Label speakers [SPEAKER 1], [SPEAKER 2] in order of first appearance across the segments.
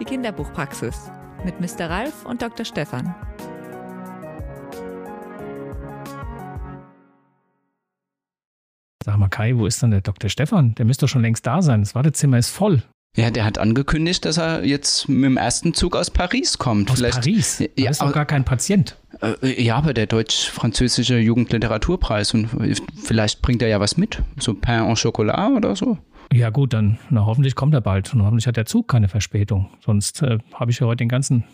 [SPEAKER 1] Die Kinderbuchpraxis mit Mr. Ralf und Dr. Stefan.
[SPEAKER 2] Sag mal, Kai, wo ist denn der Dr. Stefan? Der müsste doch schon längst da sein. Das Wartezimmer ist voll.
[SPEAKER 3] Ja, der hat angekündigt, dass er jetzt mit dem ersten Zug aus Paris kommt.
[SPEAKER 2] Aus
[SPEAKER 3] Vielleicht,
[SPEAKER 2] Paris? Da
[SPEAKER 3] Ja,
[SPEAKER 2] ist doch gar kein Patient.
[SPEAKER 3] äh, ja, aber der deutsch-französische Jugendliteraturpreis und vielleicht bringt er ja was mit. So Pain en Chocolat oder so.
[SPEAKER 2] Ja gut, dann na, hoffentlich kommt er bald. Und hoffentlich hat der Zug keine Verspätung. Sonst äh, habe ich ja heute den ganzen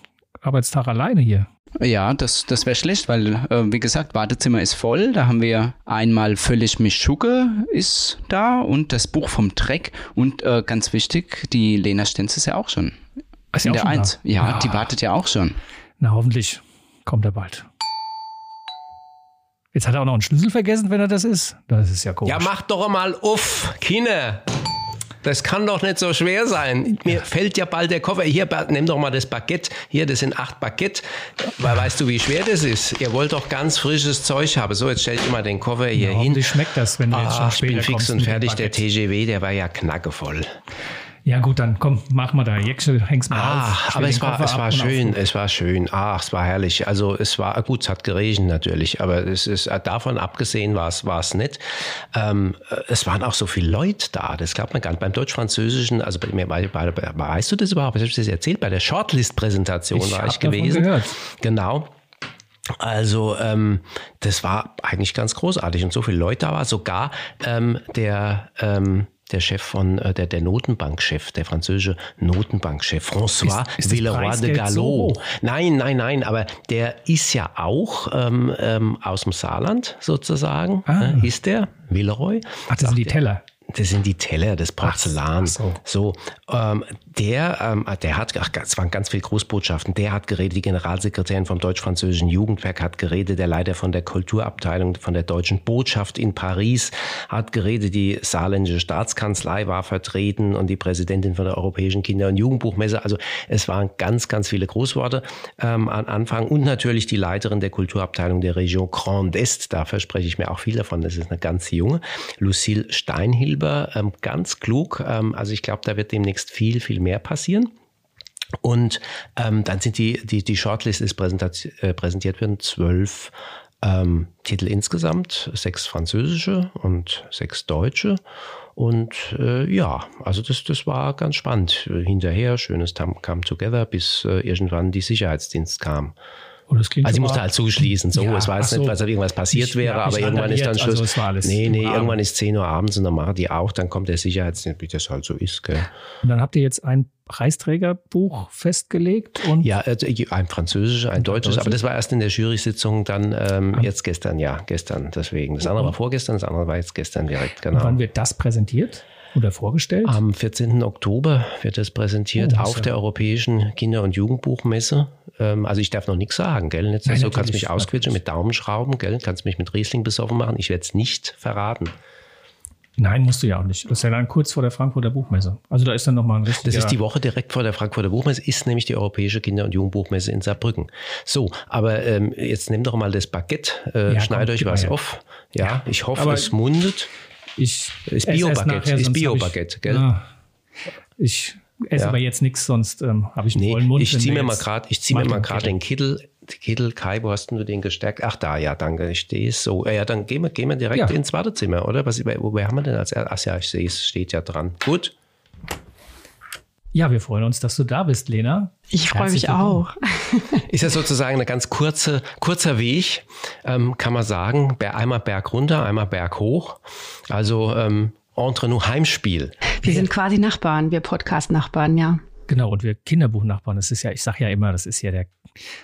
[SPEAKER 2] Arbeitstag alleine hier.
[SPEAKER 3] Ja, das, das wäre schlecht, weil, äh, wie gesagt, Wartezimmer ist voll. Da haben wir einmal völlig Mischugge ist da und das Buch vom Treck. Und äh, ganz wichtig, die Lena Stenz ist ja auch schon.
[SPEAKER 2] Ist sie
[SPEAKER 3] in
[SPEAKER 2] auch
[SPEAKER 3] der
[SPEAKER 2] schon da?
[SPEAKER 3] Eins. Ja,
[SPEAKER 2] Ja.
[SPEAKER 3] die wartet ja auch schon.
[SPEAKER 2] Na, hoffentlich kommt er bald. Jetzt hat er auch noch einen Schlüssel vergessen, wenn er das ist. Das ist ja komisch.
[SPEAKER 4] Ja, mach doch mal uff, Kinder. Das kann doch nicht so schwer sein. Mir fällt ja bald der Koffer. Hier, nimm doch mal das Baguette. Hier, das sind acht Baguette. Weil weißt du, wie schwer das ist? Ihr wollt doch ganz frisches Zeug haben. So, jetzt stellt ihr mal den Koffer hier
[SPEAKER 2] ja,
[SPEAKER 4] hin.
[SPEAKER 2] hoffentlich schmeckt das, wenn du jetzt schon
[SPEAKER 4] Ah, ich
[SPEAKER 2] später
[SPEAKER 4] bin fix und fertig. Der. TGW, der war ja knackevoll.
[SPEAKER 2] Ja gut, dann komm, mach mal da. Jeksel, häng's mal
[SPEAKER 4] Ah,
[SPEAKER 2] auf.
[SPEAKER 4] Aber es war, es war schön, es war schön. Ach, es war herrlich. Also es war gut, es hat geregnet natürlich, aber es ist davon abgesehen war es war es nicht. Ähm, äh, es waren auch so viele Leute da. Das glaubt man gar nicht. Beim Deutsch-Französischen, also bei mir, bei, bei, bei, weißt du das überhaupt? Was habe ich das erzählt? Bei der Shortlist-Präsentation
[SPEAKER 2] Ich
[SPEAKER 4] war ich gewesen.
[SPEAKER 2] gehört.
[SPEAKER 4] Genau. Also ähm, das war eigentlich ganz großartig und so viele Leute da war. Sogar ähm, der ähm, der Chef von äh, der der Notenbankchef, der französische Notenbankchef François
[SPEAKER 2] Ist- ist
[SPEAKER 4] Villeroy de Gallo.
[SPEAKER 2] so?
[SPEAKER 4] Nein, nein, nein, aber der ist ja auch ähm, ähm, aus dem Saarland sozusagen.
[SPEAKER 2] Ah.
[SPEAKER 4] Äh, ist der Villeroy?
[SPEAKER 2] Ach, das sind die Teller.
[SPEAKER 4] Das sind die Teller, das Porzellan.
[SPEAKER 2] Ach so.
[SPEAKER 4] So, ähm, der, ähm, der hat, ach, es waren ganz viele Großbotschaften. Der hat geredet, die Generalsekretärin vom Deutsch-Französischen Jugendwerk hat geredet, der Leiter von der Kulturabteilung von der Deutschen Botschaft in Paris hat geredet, die saarländische Staatskanzlei war vertreten und die Präsidentin von der Europäischen Kinder- und Jugendbuchmesse. Also es waren ganz, ganz viele Großworte ähm, am Anfang und natürlich die Leiterin der Kulturabteilung der Region Grand Est. Da verspreche ich mir auch viel davon. Das ist eine ganz junge, Lucille Steinhilber, ähm, ganz klug. Ähm, also ich glaube, da wird demnächst viel, viel mehr passieren. Und ähm, dann sind die, die, die Shortlist ist präsentiert, äh, präsentiert werden, zwölf ähm, Titel insgesamt, sechs französische und sechs deutsche. Und äh, ja, also das, das war ganz spannend. Hinterher, schönes Come Together, bis äh, irgendwann die Sicherheitsdienst kam.
[SPEAKER 2] Oh, das klingt
[SPEAKER 4] Also ich musste halt zuschließen. So,
[SPEAKER 2] Ja,
[SPEAKER 4] es war jetzt
[SPEAKER 2] ach so.
[SPEAKER 4] nicht, was irgendwas passiert
[SPEAKER 2] Ich-
[SPEAKER 4] wäre,
[SPEAKER 2] ja,
[SPEAKER 4] aber irgendwann ist dann Schluss.
[SPEAKER 2] also alles
[SPEAKER 4] nee, nee, irgendwann ist 10 Uhr abends und dann machen die auch, dann kommt der Sicherheitsdienst, wie das halt so ist, gell.
[SPEAKER 2] Und dann habt ihr jetzt ein Preisträgerbuch festgelegt und
[SPEAKER 4] Ja, also ein französisches, ein deutsches, aber das war erst in der Jury-Sitzung dann ähm,
[SPEAKER 2] Ah.
[SPEAKER 4] jetzt gestern, ja, gestern deswegen. Das andere war vorgestern, das andere war jetzt gestern direkt,
[SPEAKER 2] Und
[SPEAKER 4] genau.
[SPEAKER 2] wann wird das präsentiert oder vorgestellt?
[SPEAKER 4] Am 14. Oktober wird das präsentiert
[SPEAKER 2] Oh,
[SPEAKER 4] auf
[SPEAKER 2] ja-
[SPEAKER 4] der Europäischen Kinder- und Jugendbuchmesse. Ähm, also ich darf noch nichts sagen, gell? Nicht
[SPEAKER 2] Nein,
[SPEAKER 4] so kannst mich ausquetschen mit Daumenschrauben, gell? Kannst mich mit Riesling besoffen machen. Ich werde es nicht verraten.
[SPEAKER 2] Nein, musst du ja auch nicht. Das ist ja dann kurz vor der Frankfurter Buchmesse. Also da ist dann nochmal ein richtiger...
[SPEAKER 4] Das ist die Woche direkt vor der Frankfurter Buchmesse, ist nämlich die Europäische Kinder- und Jugendbuchmesse in Saarbrücken. So, aber ähm, jetzt nehmt doch mal das Baguette, äh,
[SPEAKER 2] Ja,
[SPEAKER 4] schneid
[SPEAKER 2] komm,
[SPEAKER 4] euch was auf. Ja, ich hoffe,
[SPEAKER 2] Aber-
[SPEAKER 4] es mundet.
[SPEAKER 2] Ich
[SPEAKER 4] Ist Bio-Baguette, ist Bio-Baguette,
[SPEAKER 2] ich-
[SPEAKER 4] gell?
[SPEAKER 2] Ah, ich esse
[SPEAKER 4] Ja.
[SPEAKER 2] aber jetzt nichts, sonst ähm, habe ich einen
[SPEAKER 4] Nee,
[SPEAKER 2] vollen Mund.
[SPEAKER 4] ich ziehe mir mal gerade, ich ziehe mir mal gerade den Kittel, Kittel, Kai, wo hast du den gestärkt? Ach da, ja, danke, ich stehe es so. Äh, Ja, dann gehen wir, gehen wir direkt
[SPEAKER 2] Ja.
[SPEAKER 4] ins Wartezimmer, oder? Was, wo, wo haben wir denn als Ach ja, ich sehe es, steht ja dran. Gut.
[SPEAKER 2] Ja, wir freuen uns, dass du da bist, Lena.
[SPEAKER 5] Ich freue mich auch.
[SPEAKER 4] Ist ja sozusagen eine ganz kurze, kurzer Weg, ähm, kann man sagen. Einmal Berg runter, einmal Berg hoch. Also ähm, entre nous Heimspiel.
[SPEAKER 5] Wir sind quasi Nachbarn, wir Podcast-Nachbarn, ja.
[SPEAKER 2] Genau, und wir Kinderbuchnachbarn. Das ist ja, ich sage ja immer, das ist ja der,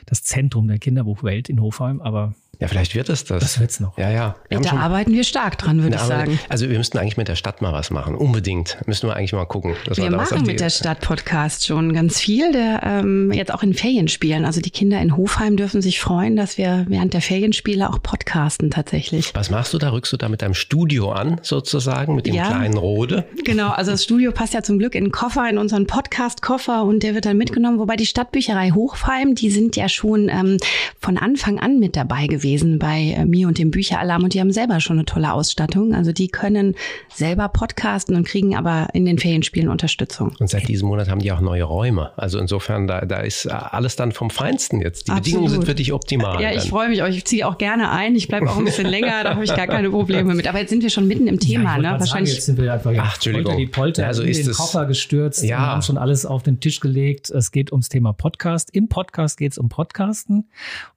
[SPEAKER 2] das Zentrum der Kinderbuchwelt in Hofheim, aber
[SPEAKER 4] Ja, vielleicht wird es das.
[SPEAKER 2] das wird's noch.
[SPEAKER 4] Ja, ja. Wir
[SPEAKER 5] Da
[SPEAKER 4] schon-
[SPEAKER 5] arbeiten wir stark dran, würde ich sagen.
[SPEAKER 4] Also wir müssten eigentlich mit der Stadt mal was machen. Unbedingt. Müssen wir eigentlich mal gucken. dass
[SPEAKER 5] Wir
[SPEAKER 4] da was
[SPEAKER 5] machen mit der Stadt Podcast schon ganz viel, der ähm, jetzt auch in Ferien spielen. Also die Kinder in Hofheim dürfen sich freuen, dass wir während der Ferienspiele auch podcasten tatsächlich.
[SPEAKER 4] Was machst du da? Rückst du da mit deinem Studio an, sozusagen, mit dem
[SPEAKER 5] Ja.
[SPEAKER 4] kleinen Rode?
[SPEAKER 5] Genau, also das Studio passt ja zum Glück in den Koffer, in unseren Podcast-Koffer und der wird dann mitgenommen. Wobei die Stadtbücherei Hofheim, die sind ja schon ähm, von Anfang an mit dabei gewesen. Lesen bei äh, mir und dem Bücheralarm und die haben selber schon eine tolle Ausstattung. Also die können selber podcasten und kriegen aber in den Ferienspielen Unterstützung.
[SPEAKER 4] Und seit diesem Monat haben die auch neue Räume. Also insofern, da, da ist alles dann vom Feinsten jetzt. Die
[SPEAKER 5] Absolut.
[SPEAKER 4] Bedingungen sind für dich optimal.
[SPEAKER 5] Ja, ich
[SPEAKER 4] dann.
[SPEAKER 5] freue mich. Ich ziehe auch gerne ein. Ich bleibe auch ein bisschen länger, da habe ich gar keine Probleme mit. Aber jetzt sind wir schon mitten im Thema,
[SPEAKER 2] ja,
[SPEAKER 5] ne? Wahrscheinlich.
[SPEAKER 2] Sagen, jetzt sind wir einfach
[SPEAKER 4] Ach, Entschuldigung.
[SPEAKER 2] Polter die Polter
[SPEAKER 4] Ja, so
[SPEAKER 2] in
[SPEAKER 4] ist
[SPEAKER 2] den
[SPEAKER 4] es.
[SPEAKER 2] Koffer gestürzt
[SPEAKER 4] Ja.
[SPEAKER 2] und haben schon alles auf den Tisch gelegt. Es geht ums Thema Podcast. Im Podcast geht es um Podcasten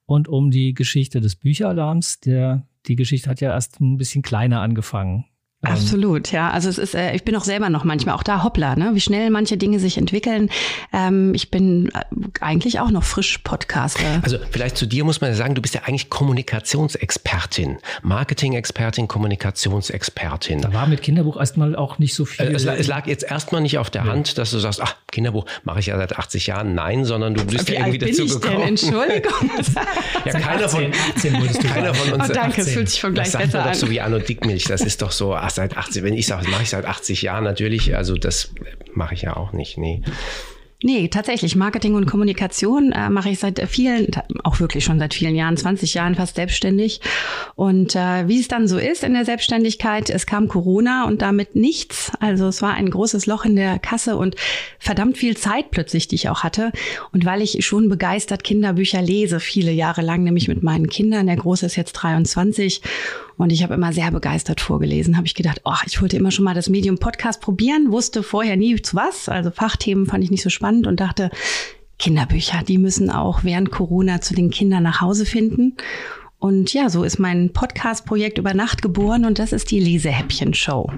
[SPEAKER 2] und um die Geschichte des Bücheralarms. Der, die Geschichte hat ja erst ein bisschen kleiner angefangen. Ähm,
[SPEAKER 5] Absolut, ja. Also es ist, äh, ich bin auch selber noch manchmal auch da, hoppla, ne? Wie schnell manche Dinge sich entwickeln. Ähm, ich bin äh, eigentlich auch noch frisch Podcaster.
[SPEAKER 4] Also vielleicht zu dir muss man ja sagen, du bist ja eigentlich Kommunikationsexpertin, Marketing-Expertin, Kommunikationsexpertin.
[SPEAKER 2] Da war mit Kinderbuch erstmal auch nicht so viel.
[SPEAKER 4] Äh, Es, la- es lag jetzt erstmal nicht auf der Hand, dass du sagst, ach, Kinderbuch mache ich ja seit 80 Jahren. Nein, sondern du bist
[SPEAKER 5] Wie
[SPEAKER 4] ja irgendwie dazu
[SPEAKER 5] ich denn?
[SPEAKER 4] gekommen.
[SPEAKER 5] Entschuldigung.
[SPEAKER 4] Ja, keiner von,
[SPEAKER 2] 18, 18 wolltest du
[SPEAKER 4] keiner
[SPEAKER 2] sagen.
[SPEAKER 4] von uns.
[SPEAKER 5] Oh, danke, es
[SPEAKER 2] 18.
[SPEAKER 5] fühlt sich schon gleich
[SPEAKER 4] das
[SPEAKER 5] besser
[SPEAKER 4] man
[SPEAKER 5] an.
[SPEAKER 4] doch so wie Anno Dickmilch. Das ist doch so, ach, seit 80, wenn ich sage, das mache ich seit 80 Jahren natürlich, also das mache ich ja auch nicht, nee.
[SPEAKER 5] Nee, tatsächlich. Marketing und Kommunikation äh, mache ich seit vielen, auch wirklich schon seit vielen Jahren, 20 Jahren fast selbstständig. Und äh, wie es dann so ist in der Selbstständigkeit, es kam Corona und damit nichts. Also es war ein großes Loch in der Kasse und verdammt viel Zeit plötzlich, die ich auch hatte. Und weil ich schon begeistert Kinderbücher lese, viele Jahre lang, nämlich mit meinen Kindern, der Große ist jetzt 23 und ich habe immer sehr begeistert vorgelesen, habe ich gedacht, oh, ich wollte immer schon mal das Medium Podcast probieren, wusste vorher nie zu was. Also Fachthemen fand ich nicht so spannend und dachte, Kinderbücher, die müssen auch während Corona zu den Kindern nach Hause finden. Und ja, so ist mein Podcast-Projekt über Nacht geboren und das ist die Lesehäppchen-Show.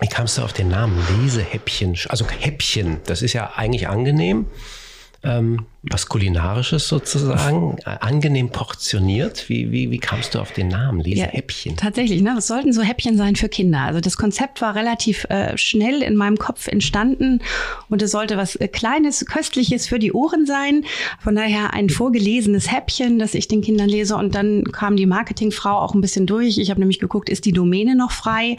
[SPEAKER 4] Wie kamst du auf den Namen Lesehäppchen? Also Häppchen, das ist ja eigentlich angenehm. Ähm, was Kulinarisches sozusagen, äh, angenehm portioniert. Wie, wie, wie kamst du auf den Namen Lesehäppchen?
[SPEAKER 5] Tatsächlich, ne? Es sollten so Häppchen sein für Kinder. Also das Konzept war relativ äh, schnell in meinem Kopf entstanden und es sollte was äh, Kleines, Köstliches für die Ohren sein. Von daher ein vorgelesenes Häppchen, das ich den Kindern lese. Und dann kam die Marketingfrau auch ein bisschen durch. Ich habe nämlich geguckt, ist die Domäne noch frei?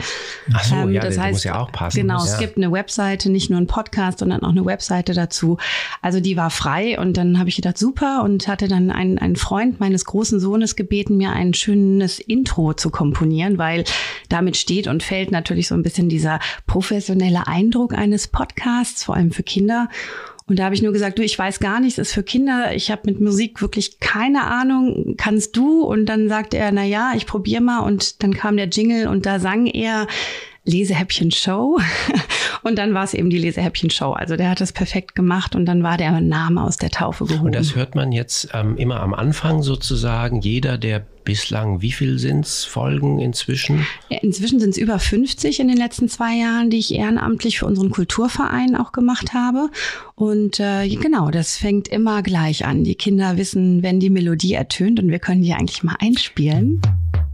[SPEAKER 4] Ach so,
[SPEAKER 5] Ähm,
[SPEAKER 4] ja,
[SPEAKER 5] das heißt,
[SPEAKER 4] muss ja auch passen.
[SPEAKER 5] Genau,
[SPEAKER 4] ja.
[SPEAKER 5] es gibt eine Webseite, nicht nur ein Podcast, sondern auch eine Webseite dazu. Also die war frei und dann habe ich gedacht, super und hatte dann einen, einen Freund meines großen Sohnes gebeten, mir ein schönes Intro zu komponieren, weil damit steht und fällt natürlich so ein bisschen dieser professionelle Eindruck eines Podcasts, vor allem für Kinder. Und da habe ich nur gesagt, du, ich weiß gar nichts, ist für Kinder. Ich habe mit Musik wirklich keine Ahnung. Kannst du? Und dann sagte er, na ja, ich probiere mal. Und dann kam der Jingle und da sang er Lesehäppchen Show. Und dann war es eben die Lesehäppchen Show. Also der hat das perfekt gemacht und dann war der Name aus der Taufe gehoben.
[SPEAKER 4] Und das hört man jetzt ähm, immer am Anfang sozusagen. Jeder, der bislang, wie viel sind's Folgen inzwischen?
[SPEAKER 5] Ja, Inzwischen sind es über 50 in den letzten zwei Jahren, die ich ehrenamtlich für unseren Kulturverein auch gemacht habe. Und äh, genau, das fängt immer gleich an. Die Kinder wissen, wenn die Melodie ertönt und wir können die eigentlich mal einspielen.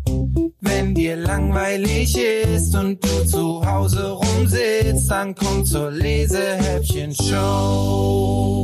[SPEAKER 6] Wenn dir langweilig ist und du zu Hause rumsitzt, dann komm zur Lesehäppchen-Show.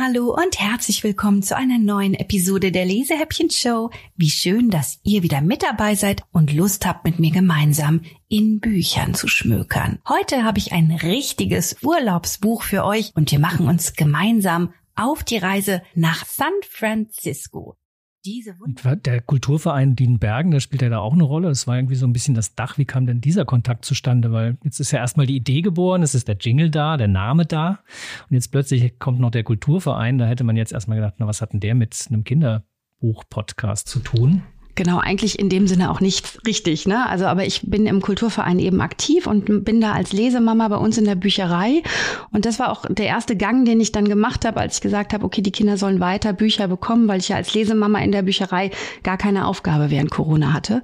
[SPEAKER 7] Hallo und herzlich willkommen zu einer neuen Episode der Lesehäppchen Show. Wie schön, dass ihr wieder mit dabei seid und Lust habt, mit mir gemeinsam in Büchern zu schmökern. Heute habe ich ein richtiges Urlaubsbuch für euch und wir machen uns gemeinsam auf die Reise nach San Francisco. Diese
[SPEAKER 2] Und der Kulturverein Dienbergen, der spielt ja da auch eine Rolle. Das war irgendwie so ein bisschen das Dach. Wie kam denn dieser Kontakt zustande? Weil jetzt ist ja erstmal die Idee geboren, es ist der Jingle da, der Name da. Und jetzt plötzlich kommt noch der Kulturverein. Da hätte man jetzt erstmal gedacht, na, was hat denn der mit einem Kinderbuch-Podcast zu tun?
[SPEAKER 5] Genau, eigentlich in dem Sinne auch nicht richtig, ne? Also, aber ich bin im Kulturverein eben aktiv und bin da als Lesemama bei uns in der Bücherei. Und das war auch der erste Gang, den ich dann gemacht habe, als ich gesagt habe, okay, die Kinder sollen weiter Bücher bekommen, weil ich ja als Lesemama in der Bücherei gar keine Aufgabe während Corona hatte.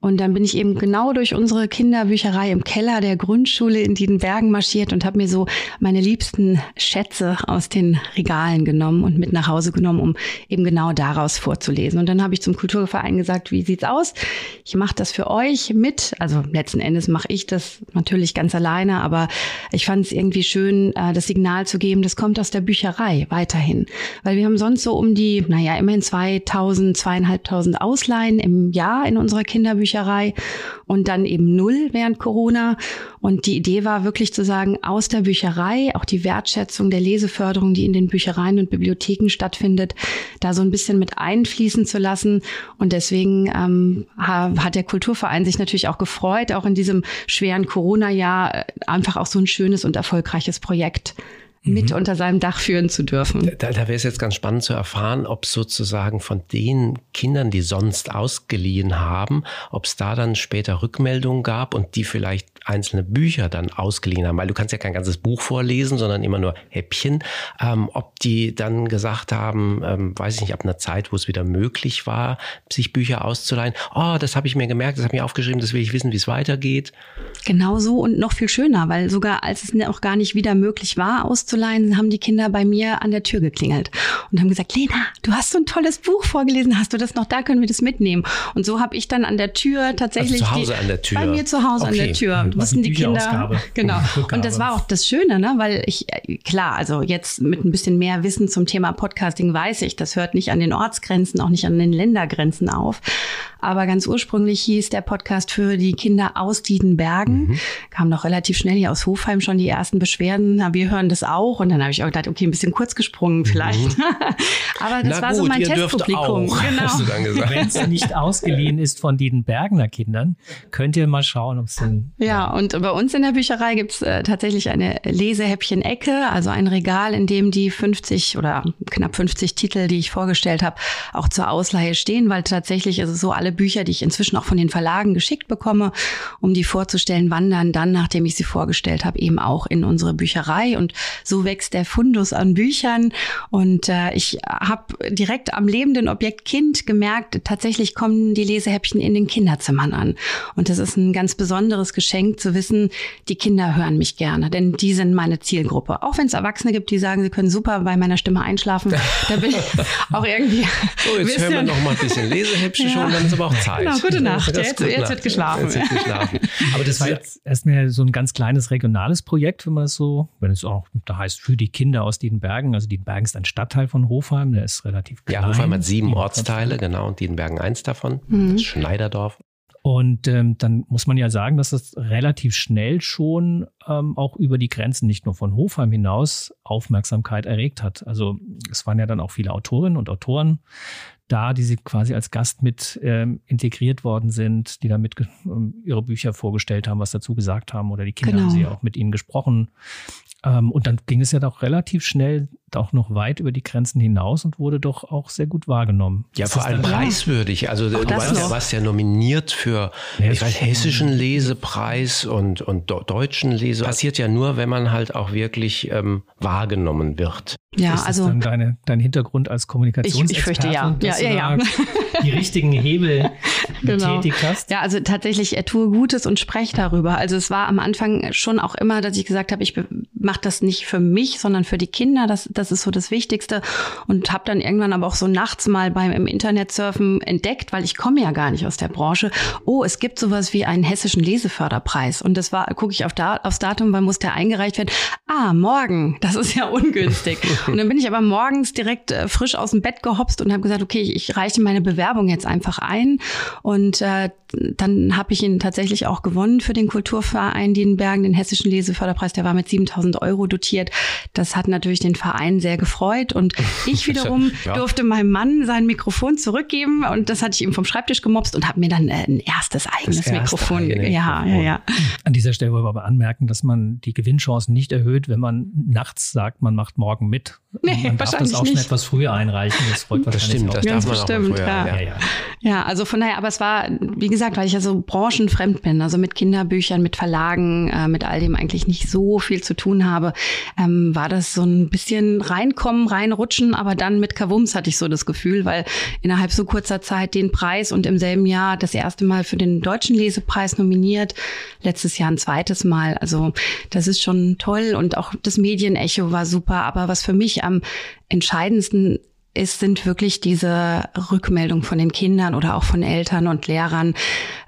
[SPEAKER 5] Und dann bin ich eben genau durch unsere Kinderbücherei im Keller der Grundschule in Diedenbergen marschiert und habe mir so meine liebsten Schätze aus den Regalen genommen und mit nach Hause genommen, um eben genau daraus vorzulesen. Und dann habe ich zum Kulturverein gesagt, gesagt, wie sieht's aus? Ich mache das für euch mit. Also letzten Endes mache ich das natürlich ganz alleine, aber ich fand es irgendwie schön, äh, das Signal zu geben, das kommt aus der Bücherei weiterhin. Weil wir haben sonst so um die, naja, immerhin 2000, zweieinhalbtausend Ausleihen im Jahr in unserer Kinderbücherei und dann eben null während Corona. Und die Idee war wirklich zu sagen, aus der Bücherei, auch die Wertschätzung der Leseförderung, die in den Büchereien und Bibliotheken stattfindet, da so ein bisschen mit einfließen zu lassen. Und deswegen ähm, hat der Kulturverein sich natürlich auch gefreut, auch in diesem schweren Corona-Jahr äh, einfach auch so ein schönes und erfolgreiches Projekt mit mhm. unter seinem Dach führen zu dürfen.
[SPEAKER 4] Da, da wäre es jetzt ganz spannend zu erfahren, ob sozusagen von den Kindern, die sonst ausgeliehen haben, ob es da dann später Rückmeldungen gab und die vielleicht einzelne Bücher dann ausgeliehen haben, weil du kannst ja kein ganzes Buch vorlesen, sondern immer nur Häppchen, ähm, ob die dann gesagt haben, ähm, weiß ich nicht, ab einer Zeit, wo es wieder möglich war, sich Bücher auszuleihen, oh, das habe ich mir gemerkt, das habe ich mir aufgeschrieben, das will ich wissen, wie es weitergeht.
[SPEAKER 5] Genau so und noch viel schöner, weil sogar als es auch gar nicht wieder möglich war, auszuleihen, haben die Kinder bei mir an der Tür geklingelt und haben gesagt, Lena, du hast so ein tolles Buch vorgelesen, hast du das noch da, können wir das mitnehmen? Und so habe ich dann an der Tür tatsächlich
[SPEAKER 4] also zu Hause die, an der Tür.
[SPEAKER 5] bei mir zu Hause okay. an der Tür mussten die Kinder. Genau. Und das war auch das Schöne, ne? weil ich, äh, klar, also jetzt mit ein bisschen mehr Wissen zum Thema Podcasting weiß ich, das hört nicht an den Ortsgrenzen, auch nicht an den Ländergrenzen auf. Aber ganz ursprünglich hieß der Podcast für die Kinder aus Diedenbergen. Mhm. Kam noch relativ schnell hier aus Hofheim schon die ersten Beschwerden. Na, wir hören das auch. Und dann habe ich auch gedacht, okay, ein bisschen kurz gesprungen mhm. vielleicht. Mhm. Aber das Na war gut, so mein Testpublikum.
[SPEAKER 2] Genau. Wenn es nicht ausgeliehen ist von Diedenbergener Kindern, könnt ihr mal schauen, ob es denn.
[SPEAKER 5] Ja, und bei uns in der Bücherei gibt's äh, tatsächlich eine Lesehäppchen-Ecke, also ein Regal, in dem die 50 oder knapp 50 Titel, die ich vorgestellt habe, auch zur Ausleihe stehen, weil tatsächlich ist es so, alle Bücher, die ich inzwischen auch von den Verlagen geschickt bekomme, um die vorzustellen, wandern dann, nachdem ich sie vorgestellt habe, eben auch in unsere Bücherei. Und so wächst der Fundus an Büchern. Und äh, ich habe direkt am lebenden Objekt Kind gemerkt, tatsächlich kommen die Lesehäppchen in den Kinderzimmern an. Und das ist ein ganz besonderes Geschenk zu wissen, die Kinder hören mich gerne, denn die sind meine Zielgruppe. Auch wenn es Erwachsene gibt, die sagen, sie können super bei meiner Stimme einschlafen, da bin ich auch irgendwie.
[SPEAKER 4] So, jetzt hören wir noch mal ein bisschen Lesehäppchen ja. schon, dann ist aber auch Zeit.
[SPEAKER 5] Genau, gute Nacht. Jetzt,
[SPEAKER 2] jetzt,
[SPEAKER 5] jetzt, wird geschlafen. Jetzt wird geschlafen.
[SPEAKER 2] aber das war jetzt erstmal so ein ganz kleines regionales Projekt, wenn man es so, wenn es auch da heißt, für die Kinder aus Diedenbergen. Also Diedenbergen ist ein Stadtteil von Hofheim, der ist relativ klein.
[SPEAKER 4] Ja, Hofheim hat sieben Ortsteile, genau, und Diedenbergen eins davon. Mhm. Das Schneiderdorf.
[SPEAKER 2] Und ähm, dann muss man ja sagen, dass das relativ schnell schon ähm, auch über die Grenzen nicht nur von Hofheim hinaus Aufmerksamkeit erregt hat. Also es waren ja dann auch viele Autorinnen und Autoren da, die sie quasi als Gast mit ähm, integriert worden sind, die damit ähm, ihre Bücher vorgestellt haben, was dazu gesagt haben oder die Kinder genau. haben sie auch mit ihnen gesprochen. Ähm, und dann ging es ja doch relativ schnell auch noch weit über die Grenzen hinaus und wurde doch auch sehr gut wahrgenommen.
[SPEAKER 4] Ja, vor allem preiswürdig. Also du warst ja, warst ja, nominiert für ich weiß, hessischen Lesepreis und, und deutschen Lese. Passiert ja nur, wenn man halt auch wirklich ähm, wahrgenommen wird.
[SPEAKER 2] Ja, ist also dann deine, dein Hintergrund als Kommunikationsexperte,
[SPEAKER 5] ich, ich fürchte, ja. ja, ja, ja.
[SPEAKER 2] die richtigen Hebel genau. betätigt hast.
[SPEAKER 5] Ja, also tatsächlich, er tue Gutes und spreche darüber. Also es war am Anfang schon auch immer, dass ich gesagt habe, ich mache das nicht für mich, sondern für die Kinder. Das, das ist so das Wichtigste. Und habe dann irgendwann aber auch so nachts mal beim im Internet surfen entdeckt, weil ich komme ja gar nicht aus der Branche. Oh, es gibt sowas wie einen hessischen Leseförderpreis. Und das war, gucke ich auf da, aufs Datum, wann muss der eingereicht werden? Ah, morgen. Das ist ja ungünstig. und dann bin ich aber morgens direkt äh, frisch aus dem Bett gehopst und habe gesagt, okay, ich, ich reiche meine Bewerbung jetzt einfach ein. Und äh, dann habe ich ihn tatsächlich auch gewonnen für den Kulturverein Dienbergen, den hessischen Leseförderpreis. Der war mit 7000 Euro dotiert. Das hat natürlich den Verein sehr gefreut. Und ich wiederum ja. durfte meinem Mann sein Mikrofon zurückgeben. Und das hatte ich ihm vom Schreibtisch gemobst und habe mir dann äh, ein erstes eigenes erste Mikrofon. Eigene ja, Mikrofon. ja, ja.
[SPEAKER 2] An dieser Stelle wollen wir aber anmerken, dass man die Gewinnchancen nicht erhöht, wenn man nachts sagt, man macht morgen mit. Nee, man darf das auch nicht. schon etwas früher einreichen.
[SPEAKER 4] Das freut Das stimmt, das darf man bestimmt, auch früher.
[SPEAKER 5] Ja. Ja, ja. ja, also von daher, aber es war, wie gesagt, gesagt, weil ich ja so branchenfremd bin, also mit Kinderbüchern, mit Verlagen, äh, mit all dem eigentlich nicht so viel zu tun habe, ähm, war das so ein bisschen reinkommen, reinrutschen, aber dann mit Kavums hatte ich so das Gefühl, weil innerhalb so kurzer Zeit den Preis und im selben Jahr das erste Mal für den Deutschen Lesepreis nominiert, letztes Jahr ein zweites Mal. Also das ist schon toll und auch das Medienecho war super, aber was für mich am entscheidendsten ist, sind wirklich diese Rückmeldungen von den Kindern oder auch von Eltern und Lehrern,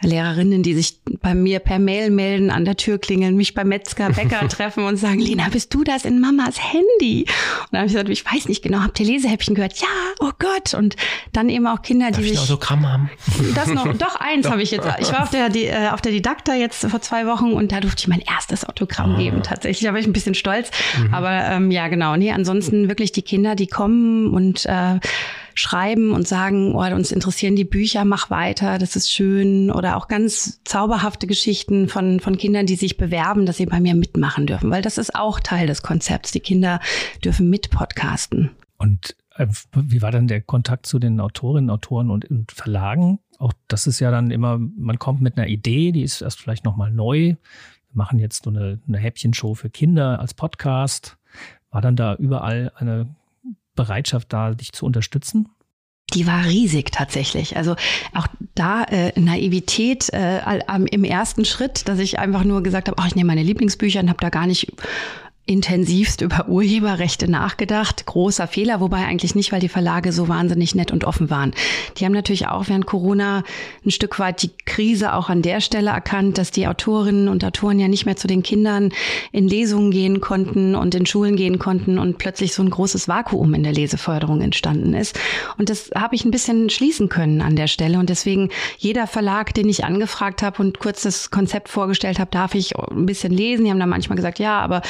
[SPEAKER 5] Lehrerinnen, die sich bei mir per Mail melden, an der Tür klingeln, mich beim Metzger, Bäcker treffen und sagen, Lena, bist du das in Mamas Handy? Und dann habe ich gesagt, ich weiß nicht genau, habt ihr Lesehäppchen gehört? Ja, oh Gott. Und dann eben auch Kinder,
[SPEAKER 4] Darf
[SPEAKER 5] die
[SPEAKER 4] ich
[SPEAKER 5] sich...
[SPEAKER 4] Autogramm haben?
[SPEAKER 5] Das noch, doch eins habe ich jetzt. Ich war auf der, die, äh, auf der Didakta jetzt vor zwei Wochen und da durfte ich mein erstes Autogramm
[SPEAKER 4] Ah.
[SPEAKER 5] geben. Tatsächlich, da war ich ein bisschen stolz.
[SPEAKER 4] Mhm.
[SPEAKER 5] Aber ähm, ja, genau. Nee, ansonsten wirklich die Kinder, die kommen und äh, schreiben und sagen, oh, uns interessieren die Bücher, mach weiter, das ist schön. Oder auch ganz zauberhafte Geschichten von, von Kindern, die sich bewerben, dass sie bei mir mitmachen dürfen. Weil das ist auch Teil des Konzepts. Die Kinder dürfen mit podcasten.
[SPEAKER 2] Und äh, wie war dann der Kontakt zu den Autorinnen, Autoren und, und Verlagen? Auch das ist ja dann immer, man kommt mit einer Idee, die ist erst vielleicht nochmal neu. Wir machen jetzt so eine, eine Häppchenshow für Kinder als Podcast. War dann da überall eine Bereitschaft da, dich zu unterstützen?
[SPEAKER 5] Die war riesig tatsächlich. Also auch da äh, Naivität äh, im ersten Schritt, dass ich einfach nur gesagt habe, ach, ich nehme meine Lieblingsbücher und habe da gar nicht intensivst über Urheberrechte nachgedacht. Großer Fehler, wobei eigentlich nicht, weil die Verlage so wahnsinnig nett und offen waren. Die haben natürlich auch während Corona ein Stück weit die Krise auch an der Stelle erkannt, dass die Autorinnen und Autoren ja nicht mehr zu den Kindern in Lesungen gehen konnten und in Schulen gehen konnten und plötzlich so ein großes Vakuum in der Leseförderung entstanden ist. Und das habe ich ein bisschen schließen können an der Stelle. Und deswegen jeder Verlag, den ich angefragt habe und kurz das Konzept vorgestellt habe, darf ich ein bisschen lesen. Die haben dann manchmal gesagt, ja, aber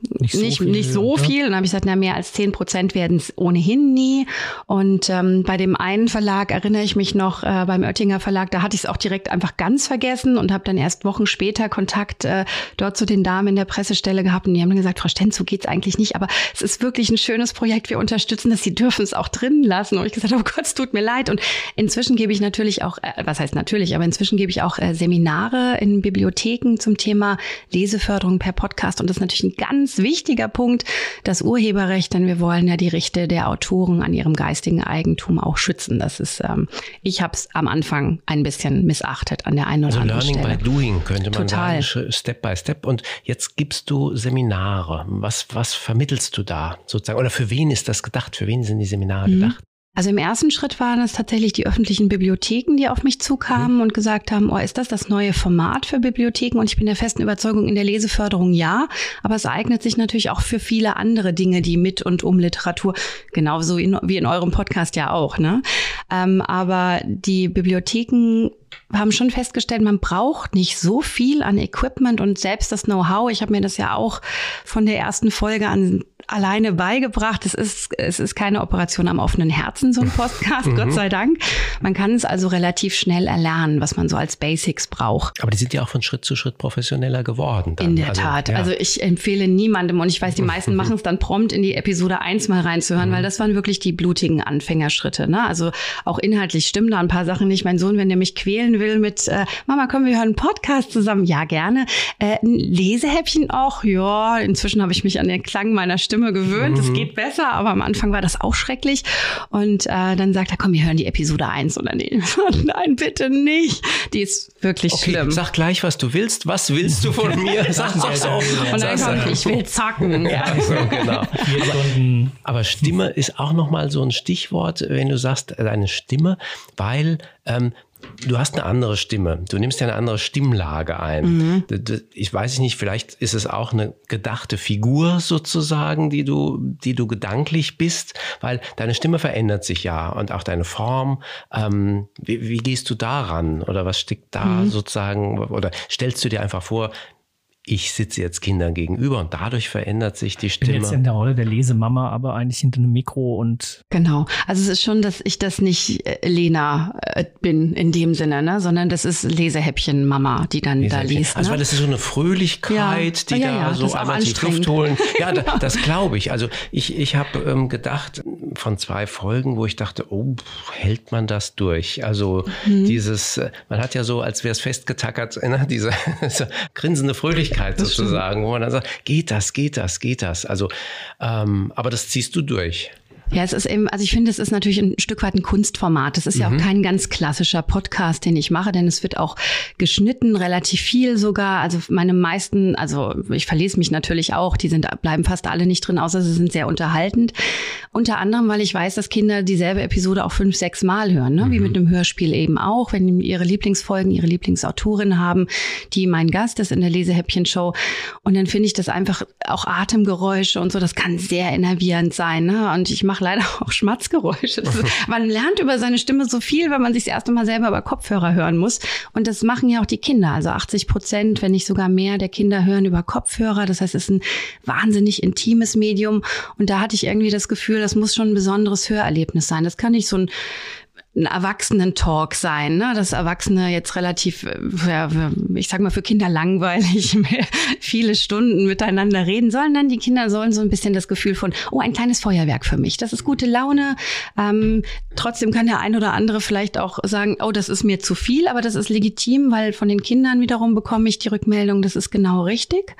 [SPEAKER 2] Nicht so
[SPEAKER 5] nicht,
[SPEAKER 2] viel,
[SPEAKER 5] nicht so
[SPEAKER 2] ja.
[SPEAKER 5] viel. Und dann habe ich gesagt, na, mehr als 10 Prozent werden es ohnehin nie. Und ähm, bei dem einen Verlag erinnere ich mich noch, äh, beim Oettinger Verlag, da hatte ich es auch direkt einfach ganz vergessen und habe dann erst Wochen später Kontakt äh, dort zu den Damen in der Pressestelle gehabt. Und die haben dann gesagt, Frau Stenz, so geht's eigentlich nicht. Aber es ist wirklich ein schönes Projekt. Wir unterstützen das. Sie dürfen es auch drinnen lassen. Und ich gesagt, oh Gott, es tut mir leid. Und inzwischen gebe ich natürlich auch, äh, was heißt natürlich, aber inzwischen gebe ich auch äh, Seminare in Bibliotheken zum Thema Leseförderung per Podcast. Und das ist natürlich ein ganz wichtiger Punkt, das Urheberrecht, denn wir wollen ja die Rechte der Autoren an ihrem geistigen Eigentum auch schützen. Das ist, ähm, ich habe es am Anfang ein bisschen missachtet an der einen oder
[SPEAKER 4] Also
[SPEAKER 5] anderen
[SPEAKER 4] Learning
[SPEAKER 5] Stelle.
[SPEAKER 4] by Doing könnte man
[SPEAKER 5] Total.
[SPEAKER 4] sagen, Step by Step. Und jetzt gibst du Seminare. Was, was vermittelst du da sozusagen? Oder für wen ist das gedacht? Für wen sind die Seminare
[SPEAKER 5] Mhm.
[SPEAKER 4] gedacht?
[SPEAKER 5] Also im ersten Schritt waren es tatsächlich die öffentlichen Bibliotheken, die auf mich zukamen und gesagt haben, oh, ist das das neue Format für Bibliotheken? Und ich bin der festen Überzeugung, in der Leseförderung ja, aber es eignet sich natürlich auch für viele andere Dinge, die mit und um Literatur, genauso in, wie in eurem Podcast ja auch. Ne? Ähm, aber die Bibliotheken haben schon festgestellt, man braucht nicht so viel an Equipment und selbst das Know-how. Ich habe mir das ja auch von der ersten Folge an alleine beigebracht. Es ist, es ist keine Operation am offenen Herzen, so ein Podcast, Gott sei Dank. Man kann es also relativ schnell erlernen, was man so als Basics braucht.
[SPEAKER 4] Aber die sind ja auch von Schritt zu Schritt professioneller geworden. Dann.
[SPEAKER 5] In der
[SPEAKER 4] also,
[SPEAKER 5] Tat.
[SPEAKER 4] ja.
[SPEAKER 5] Also ich empfehle niemandem und ich weiß, die meisten machen es dann prompt in die Episode 1 mal reinzuhören, weil das waren wirklich die blutigen Anfängerschritte. Ne? Also auch inhaltlich stimmen da ein paar Sachen nicht. Mein Sohn, wenn der mich quälen will mit äh, Mama, kommen wir hören einen Podcast zusammen? Ja, gerne. Äh, ein Lesehäppchen auch? Ja, inzwischen habe ich mich an den Klang meiner Stimme gewöhnt. Es geht besser, aber am Anfang war das auch schrecklich. Und äh, dann sagt er, komm, wir hören die Episode 1 oder nee. Nein, bitte nicht. Die ist wirklich
[SPEAKER 4] Okay,
[SPEAKER 5] schlimm.
[SPEAKER 4] sag gleich, was du willst. Was willst du von mir? Sag, auch.
[SPEAKER 5] Und dann
[SPEAKER 4] Sag's
[SPEAKER 5] kommt, ich will zocken. Ja.
[SPEAKER 4] So, genau.
[SPEAKER 2] Stunden.
[SPEAKER 4] Aber Stimme ist auch nochmal so ein Stichwort, wenn du sagst, deine Stimme, weil ähm, du hast eine andere Stimme. Du nimmst ja eine andere Stimmlage ein. D- Ich weiß nicht, vielleicht ist es auch eine gedachte Figur sozusagen, die du, die du gedanklich bist, weil deine Stimme verändert sich ja und auch deine Form. Ähm, wie, wie gehst du daran? Oder was steckt da sozusagen? Oder stellst du dir einfach vor, ich sitze jetzt Kindern gegenüber und dadurch verändert sich die
[SPEAKER 2] Ich bin
[SPEAKER 4] Stimme.
[SPEAKER 2] jetzt in der Rolle der Lesemama, aber eigentlich hinter einem Mikro und
[SPEAKER 5] Genau. Also es ist schon, dass ich das nicht äh, Lena äh, bin in dem Sinne, ne, sondern das ist Lesehäppchen Mama, die dann da liest.
[SPEAKER 4] Also
[SPEAKER 5] ne?
[SPEAKER 4] weil das ist so eine Fröhlichkeit,
[SPEAKER 5] Ja.
[SPEAKER 4] die
[SPEAKER 5] Ja,
[SPEAKER 4] da
[SPEAKER 5] ja,
[SPEAKER 4] so einmal
[SPEAKER 5] anstrengend.
[SPEAKER 4] Luft holen. Ja, da, das glaube ich. Also ich, ich habe ähm, gedacht von zwei Folgen, wo ich dachte, oh, hält man das durch? Also
[SPEAKER 5] Mhm.
[SPEAKER 4] dieses, äh, man hat ja so, als wäre es festgetackert, ne, diese, diese grinsende Fröhlichkeit sozusagen, wo man dann sagt, geht das, geht das, geht das. Also, ähm, aber das ziehst du durch.
[SPEAKER 5] Ja, es ist eben, also ich finde, es ist natürlich ein Stück weit ein Kunstformat. Es ist mhm. ja auch mhm. kein ganz klassischer Podcast, den ich mache, denn es wird auch geschnitten, relativ viel sogar. Also meine meisten, also ich verlese mich natürlich auch, die sind, bleiben fast alle nicht drin, außer sie sind sehr unterhaltend. Unter anderem, weil ich weiß, dass Kinder dieselbe Episode auch fünf, sechs Mal hören, ne? Mhm. wie mit einem Hörspiel eben auch, wenn ihre Lieblingsfolgen, ihre Lieblingsautorin haben, die mein Gast ist in der Lesehäppchen-Show. Und dann finde ich das einfach auch Atemgeräusche und so, das kann sehr innervierend sein. Ne? Und ich mache mache leider auch Schmatzgeräusche. Ist, man lernt über seine Stimme so viel, wenn man sich das erste Mal selber über Kopfhörer hören muss. Und das machen ja auch die Kinder. Also 80 Prozent, wenn nicht sogar mehr der Kinder hören über Kopfhörer. Das heißt, es ist ein wahnsinnig intimes Medium. Und da hatte ich irgendwie das Gefühl, das muss schon ein besonderes Hörerlebnis sein. Das kann nicht so ein ein Erwachsenen-Talk sein, ne? dass Erwachsene jetzt relativ, äh, ja, ich sag mal, für Kinder langweilig viele Stunden miteinander reden sollen. Dann die Kinder sollen so ein bisschen das Gefühl von, oh, ein kleines Feuerwerk für mich. Das ist gute Laune. Ähm, trotzdem kann der ein oder andere vielleicht auch sagen, oh, das ist mir zu viel, aber das ist legitim, weil von den Kindern wiederum bekomme ich die Rückmeldung, das ist genau richtig.